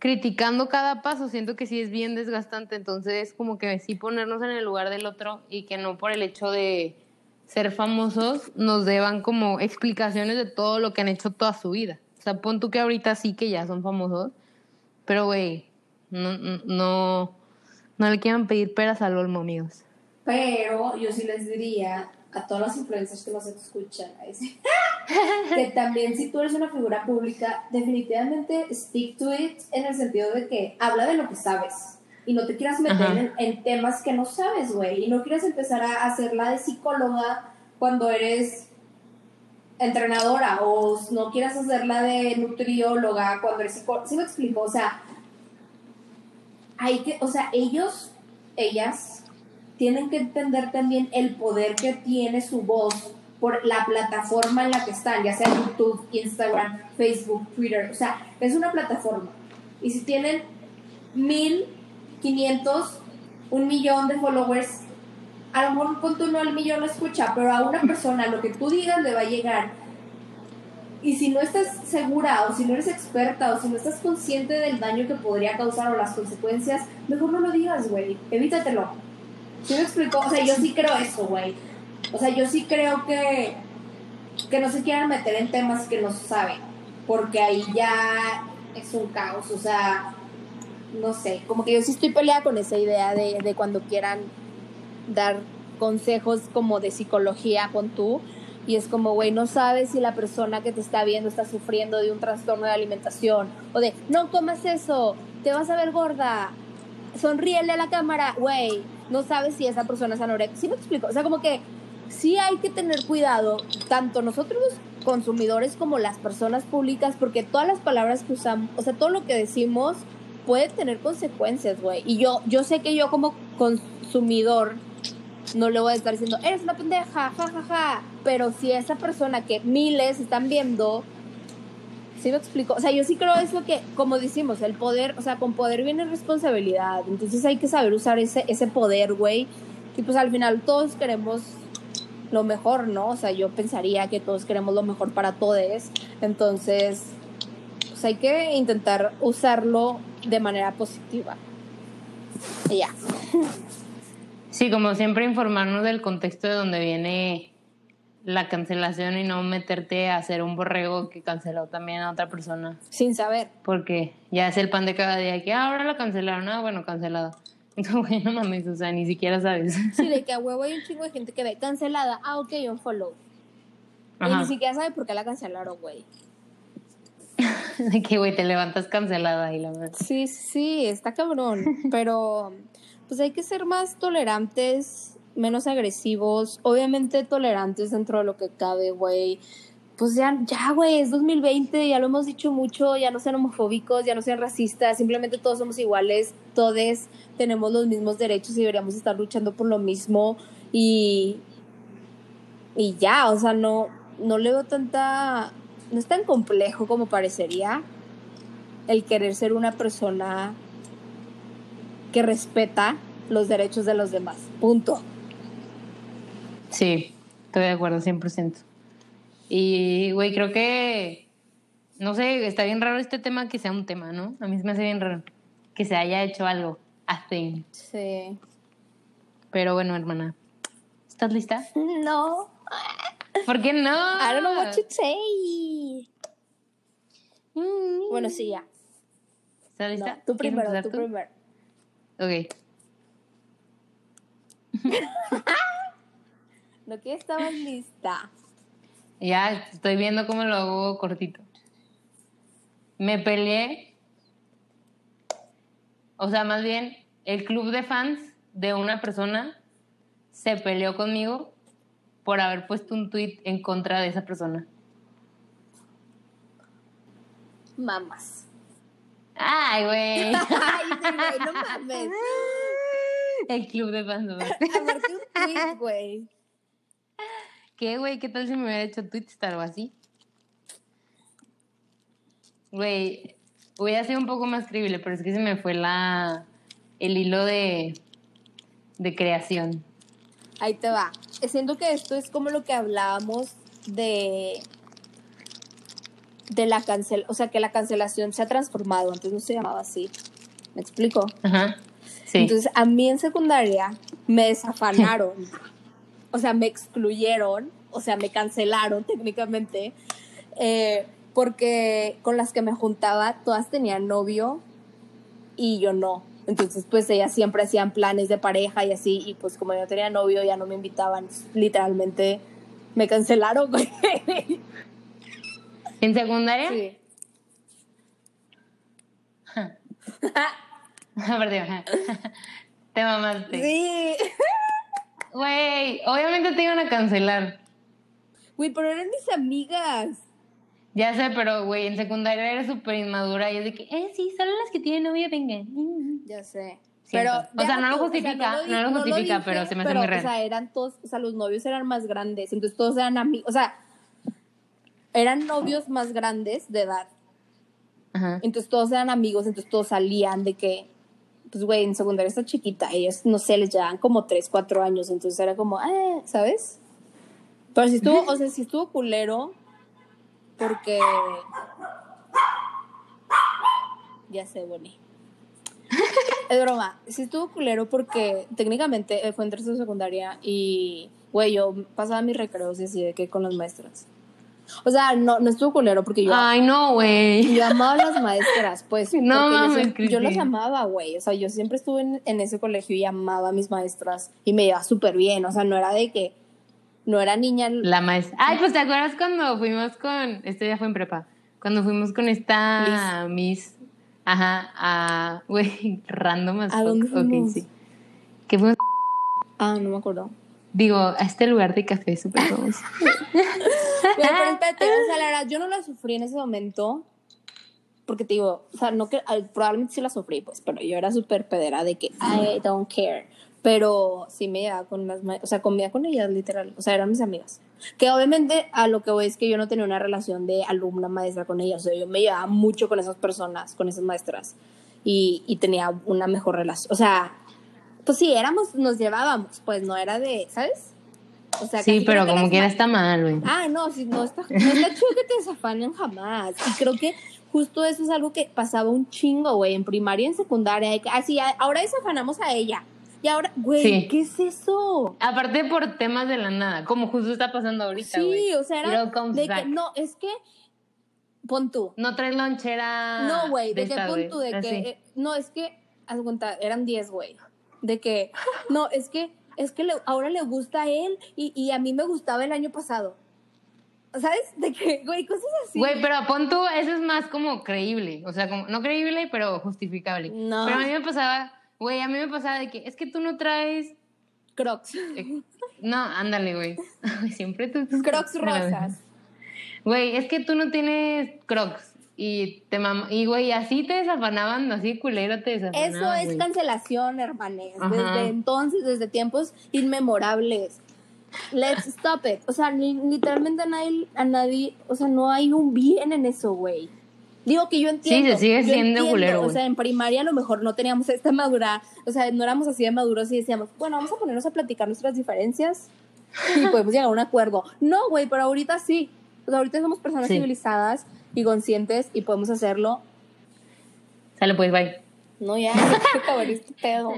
criticando cada paso. Siento que sí es bien desgastante. Entonces, como que sí ponernos en el lugar del otro y que no por el hecho de ser famosos nos deban como explicaciones de todo lo que han hecho toda su vida. Sea, pon tú que ahorita sí que ya son famosos, pero güey, no, no, no, le quieran pedir peras al olmo, amigos. Pero yo sí les diría a todas las influencers que nos escuchan sí, que también si tú eres una figura pública, definitivamente stick to it en el sentido de que habla de lo que sabes y no te quieras meter en, en temas que no sabes, güey, y no quieras empezar a hacerla de psicóloga cuando eres entrenadora o no quieras hacerla de nutrióloga cuando eres psicóloga. ¿Sí me explico? O sea, hay que, o sea, ellos, ellas tienen que entender también el poder que tiene su voz por la plataforma en la que están, ya sea YouTube, Instagram, Facebook, Twitter, o sea, es una plataforma. Y si tienen mil, quinientos, un millón de followers, a lo mejor con tu no el millón lo escucha, pero a una persona lo que tú digas le va a llegar. Y si no estás segura, o si no eres experta, o si no estás consciente del daño que podría causar o las consecuencias, mejor no lo digas, güey. Evítatelo. ¿Sí me explicó? O sea, yo sí creo eso, güey. O sea, yo sí creo que, que no se quieran meter en temas que no saben. Porque ahí ya es un caos, o sea, no sé, como que yo sí estoy peleada con esa idea de, de cuando quieran dar consejos como de psicología con tú, y es como, güey, no sabes si la persona que te está viendo está sufriendo de un trastorno de alimentación, o de, no comas eso, te vas a ver gorda, sonríele a la cámara, güey, no sabes si esa persona es anoréxica, ¿sí me explico? O sea, como que sí hay que tener cuidado, tanto nosotros consumidores como las personas públicas, porque todas las palabras que usamos, o sea, todo lo que decimos puede tener consecuencias, güey. Y yo, yo sé que yo como consumidor no le voy a estar diciendo, eres una pendeja, ja, ja, ja. Pero si esa persona que miles están viendo, ¿sí me explico? O sea, yo sí creo eso que, como decimos, el poder, o sea, con poder viene responsabilidad. Entonces hay que saber usar ese, ese poder, güey. Y pues al final todos queremos lo mejor, ¿no? O sea, yo pensaría que todos queremos lo mejor para todos. Entonces, pues hay que intentar usarlo de manera positiva. Y ya. Sí, como siempre informarnos del contexto de donde viene la cancelación y no meterte a hacer un borrego que canceló también a otra persona. Sin saber. Porque ya es el pan de cada día que ah, ahora la cancelaron, ah, bueno, cancelado. Entonces, güey, no mames, o sea, ni siquiera sabes. Sí, de que a huevo hay un chingo de gente que ve cancelada. Ah, ok, un follow. Y ni siquiera sabe por qué la cancelaron, güey. De que, güey, te levantas cancelada y la verdad. Sí, sí, está cabrón. Pero pues hay que ser más tolerantes, menos agresivos, obviamente tolerantes dentro de lo que cabe, güey. Pues ya, ya, güey, es 2020, ya lo hemos dicho mucho, ya no sean homofóbicos, ya no sean racistas, simplemente todos somos iguales, todos tenemos los mismos derechos y deberíamos estar luchando por lo mismo y, y ya, o sea, no, no le veo tanta, no es tan complejo como parecería el querer ser una persona que respeta los derechos de los demás. Punto. Sí, estoy de acuerdo, 100%. Y, güey, creo que, no sé, está bien raro este tema que sea un tema, ¿no? A mí se me hace bien raro que se haya hecho algo, a thing. Sí. Pero bueno, hermana, ¿estás lista? No. ¿Por qué no? I don't know what to say. Bueno, sí, ya. ¿Estás lista? No, tú ¿Quieres primero, empezar tú primero. Ok. No que estabas lista. Ya estoy viendo cómo lo hago cortito. Me peleé. O sea, más bien, el club de fans de una persona se peleó conmigo por haber puesto un tweet en contra de esa persona. Mamas. Ay, güey. Ay, sí, güey, no mames. El club de fans. Aparte un tweet, güey. ¿Qué, güey? ¿Qué tal si me hubiera hecho Twitstar o así? Güey, hubiera sido un poco más creíble, pero es que se me fue la el hilo de, de creación. Ahí te va. Siento que esto es como lo que hablábamos de de la cancel, o sea, que la cancelación se ha transformado, antes no se llamaba así. ¿Me explico? Ajá. Sí. Entonces, a mí en secundaria me desafanaron, o sea, me excluyeron, o sea, me cancelaron técnicamente, eh, porque con las que me juntaba todas tenían novio y yo no. Entonces, pues ellas siempre hacían planes de pareja y así, y pues como yo tenía novio, ya no me invitaban, literalmente me cancelaron, güey. ¿En secundaria? Sí. Perdón. Te mamaste. Sí. Güey, obviamente te iban a cancelar. Güey, pero eran mis amigas. Ya sé, pero güey, en secundaria eres súper inmadura y es de que, eh, sí, solo las que tienen novia vengan. Ya sé. Siento. Pero, O sea, no lo justifica, no lo justifica, pero se me hace pero, muy real. O sea, eran todos, o sea, los novios eran más grandes, entonces todos eran amigos, o sea, eran novios más grandes de edad, Ajá. entonces todos eran amigos, entonces todos salían de que, pues, güey, en secundaria está chiquita, ellos, no sé, les llevaban como 3, 4 años, entonces era como, ah, ¿sabes? Pero si estuvo, o sea, si estuvo culero, porque... Ya sé, Bonnie. Es broma. Sí estuvo culero porque técnicamente eh, fue en tercera secundaria y, güey, yo pasaba mis recreos y así de que con las maestras. O sea, no, no estuvo culero porque yo, Ay, no, güey. yo amaba a las maestras, pues. No yo mames, yo, Cristi. las amaba, güey. O sea, yo siempre estuve en, en ese colegio y amaba a mis maestras y me llevaba súper bien. O sea, no era de que, no era niña. La maestra. Ay, pues te acuerdas cuando fuimos con. Esto ya fue en prepa. Cuando fuimos con esta Miss. Ajá, a. Güey, random as ¿A fuck. dónde Ok, sí. Que fuimos. Ah, no me acuerdo. Digo, a este lugar de café súper famoso. Espérate, o sea, la verdad, yo no la sufrí en ese momento. Porque te digo, o sea, no que probablemente sí la sufrí, pues, pero yo era súper pedera de que I don't care. Pero sí me llevaba con las o sea, comía con ellas, literal. O sea, eran mis amigas. Que obviamente a lo que voy es que yo no tenía una relación de alumna maestra con ellas. O sea, yo me llevaba mucho con esas personas, con esas maestras. Y, y tenía una mejor relación. O sea, pues sí, éramos, nos llevábamos, pues no era de, ¿sabes? O sea, Sí, pero que como quiera está mal, güey. Ah, no, sí, no está, no está chido que te desafanen jamás. Y creo que justo eso es algo que pasaba un chingo, güey, en primaria y en secundaria. de que, Ah, ahora desafanamos a ella. Y ahora, güey, Sí. ¿qué es eso? Aparte por temas de la nada, como justo está pasando ahorita, güey. Sí, o sea, era de que, no, es que, pon tú. No traes lonchera. no, güey, de, que esta, pon tú, de Así. que, eh, no, es que, haz de cuenta, eran 10, güey. De que, no, es que, es que le- ahora le gusta a él y, y a mí me gustaba el año pasado. ¿Sabes? De que, güey, cosas así. Güey, pero pon tú, eso es más como creíble. O sea, como, no creíble, pero justificable. No. Pero a mí me pasaba, güey, a mí me pasaba de que es que tú no traes. Crocs. eh, No, ándale, güey. Siempre tú. Crocs rosas. Güey, es que tú no tienes crocs. Y te mam y güey, así te desafanaban, así culero te desafanaban. Eso es güey. cancelación, hermanes. Ajá. Desde entonces, desde tiempos inmemorables. Let's stop it. O sea, literalmente a nadie, a nadie, o sea, no hay un bien en eso, güey. Digo que yo entiendo. se sigue siendo culero, O sea, en primaria a lo mejor no teníamos esta madura, o sea, no éramos así de maduros y decíamos, bueno, vamos a ponernos a platicar nuestras diferencias y podemos llegar a un acuerdo. No, güey, pero ahorita sí. O sea, ahorita somos personas Sí. civilizadas y conscientes y podemos hacerlo. Sale pues, bye. No, ya, acabar este pedo.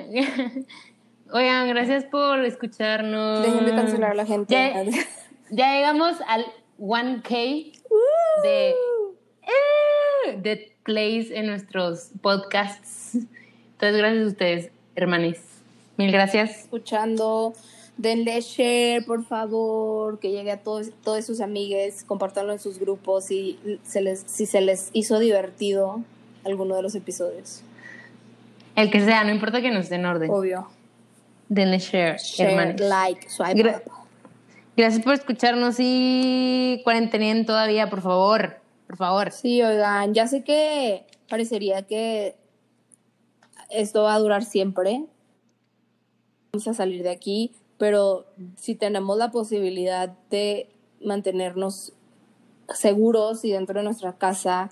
Oigan, gracias por escucharnos. Dejen de cancelar a la gente. Ya, ya llegamos al 1K de, eh, de plays en nuestros podcasts. Entonces, gracias a ustedes, hermanes. Mil gracias. Escuchando, denle share, por favor, que llegue a todos, todos sus amigues, compártanlo en sus grupos y se les, si se les hizo divertido alguno de los episodios. El que sea, no importa que no esté en orden. Obvio. Denle share, Share, hermanos. like, swipe Gra- up. Gracias por escucharnos y cuarentenen todavía, por favor. Por favor. Sí, oigan, ya sé que parecería que esto va a durar siempre. Vamos a salir de aquí, pero si tenemos la posibilidad de mantenernos seguros y dentro de nuestra casa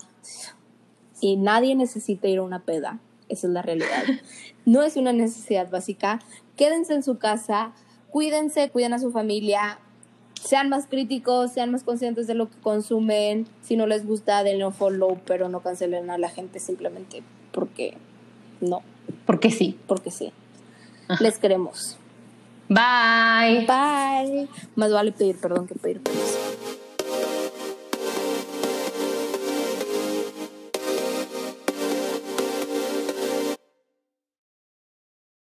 y nadie necesita ir a una peda, esa es la realidad. No es una necesidad básica. Quédense en su casa, cuídense, cuiden a su familia, sean más críticos, sean más conscientes de lo que consumen. Si no les gusta, denle un follow, pero no cancelen a la gente simplemente porque no, Porque sí. porque sí. Les queremos. Bye. Bye. Más vale pedir perdón que pedir permiso.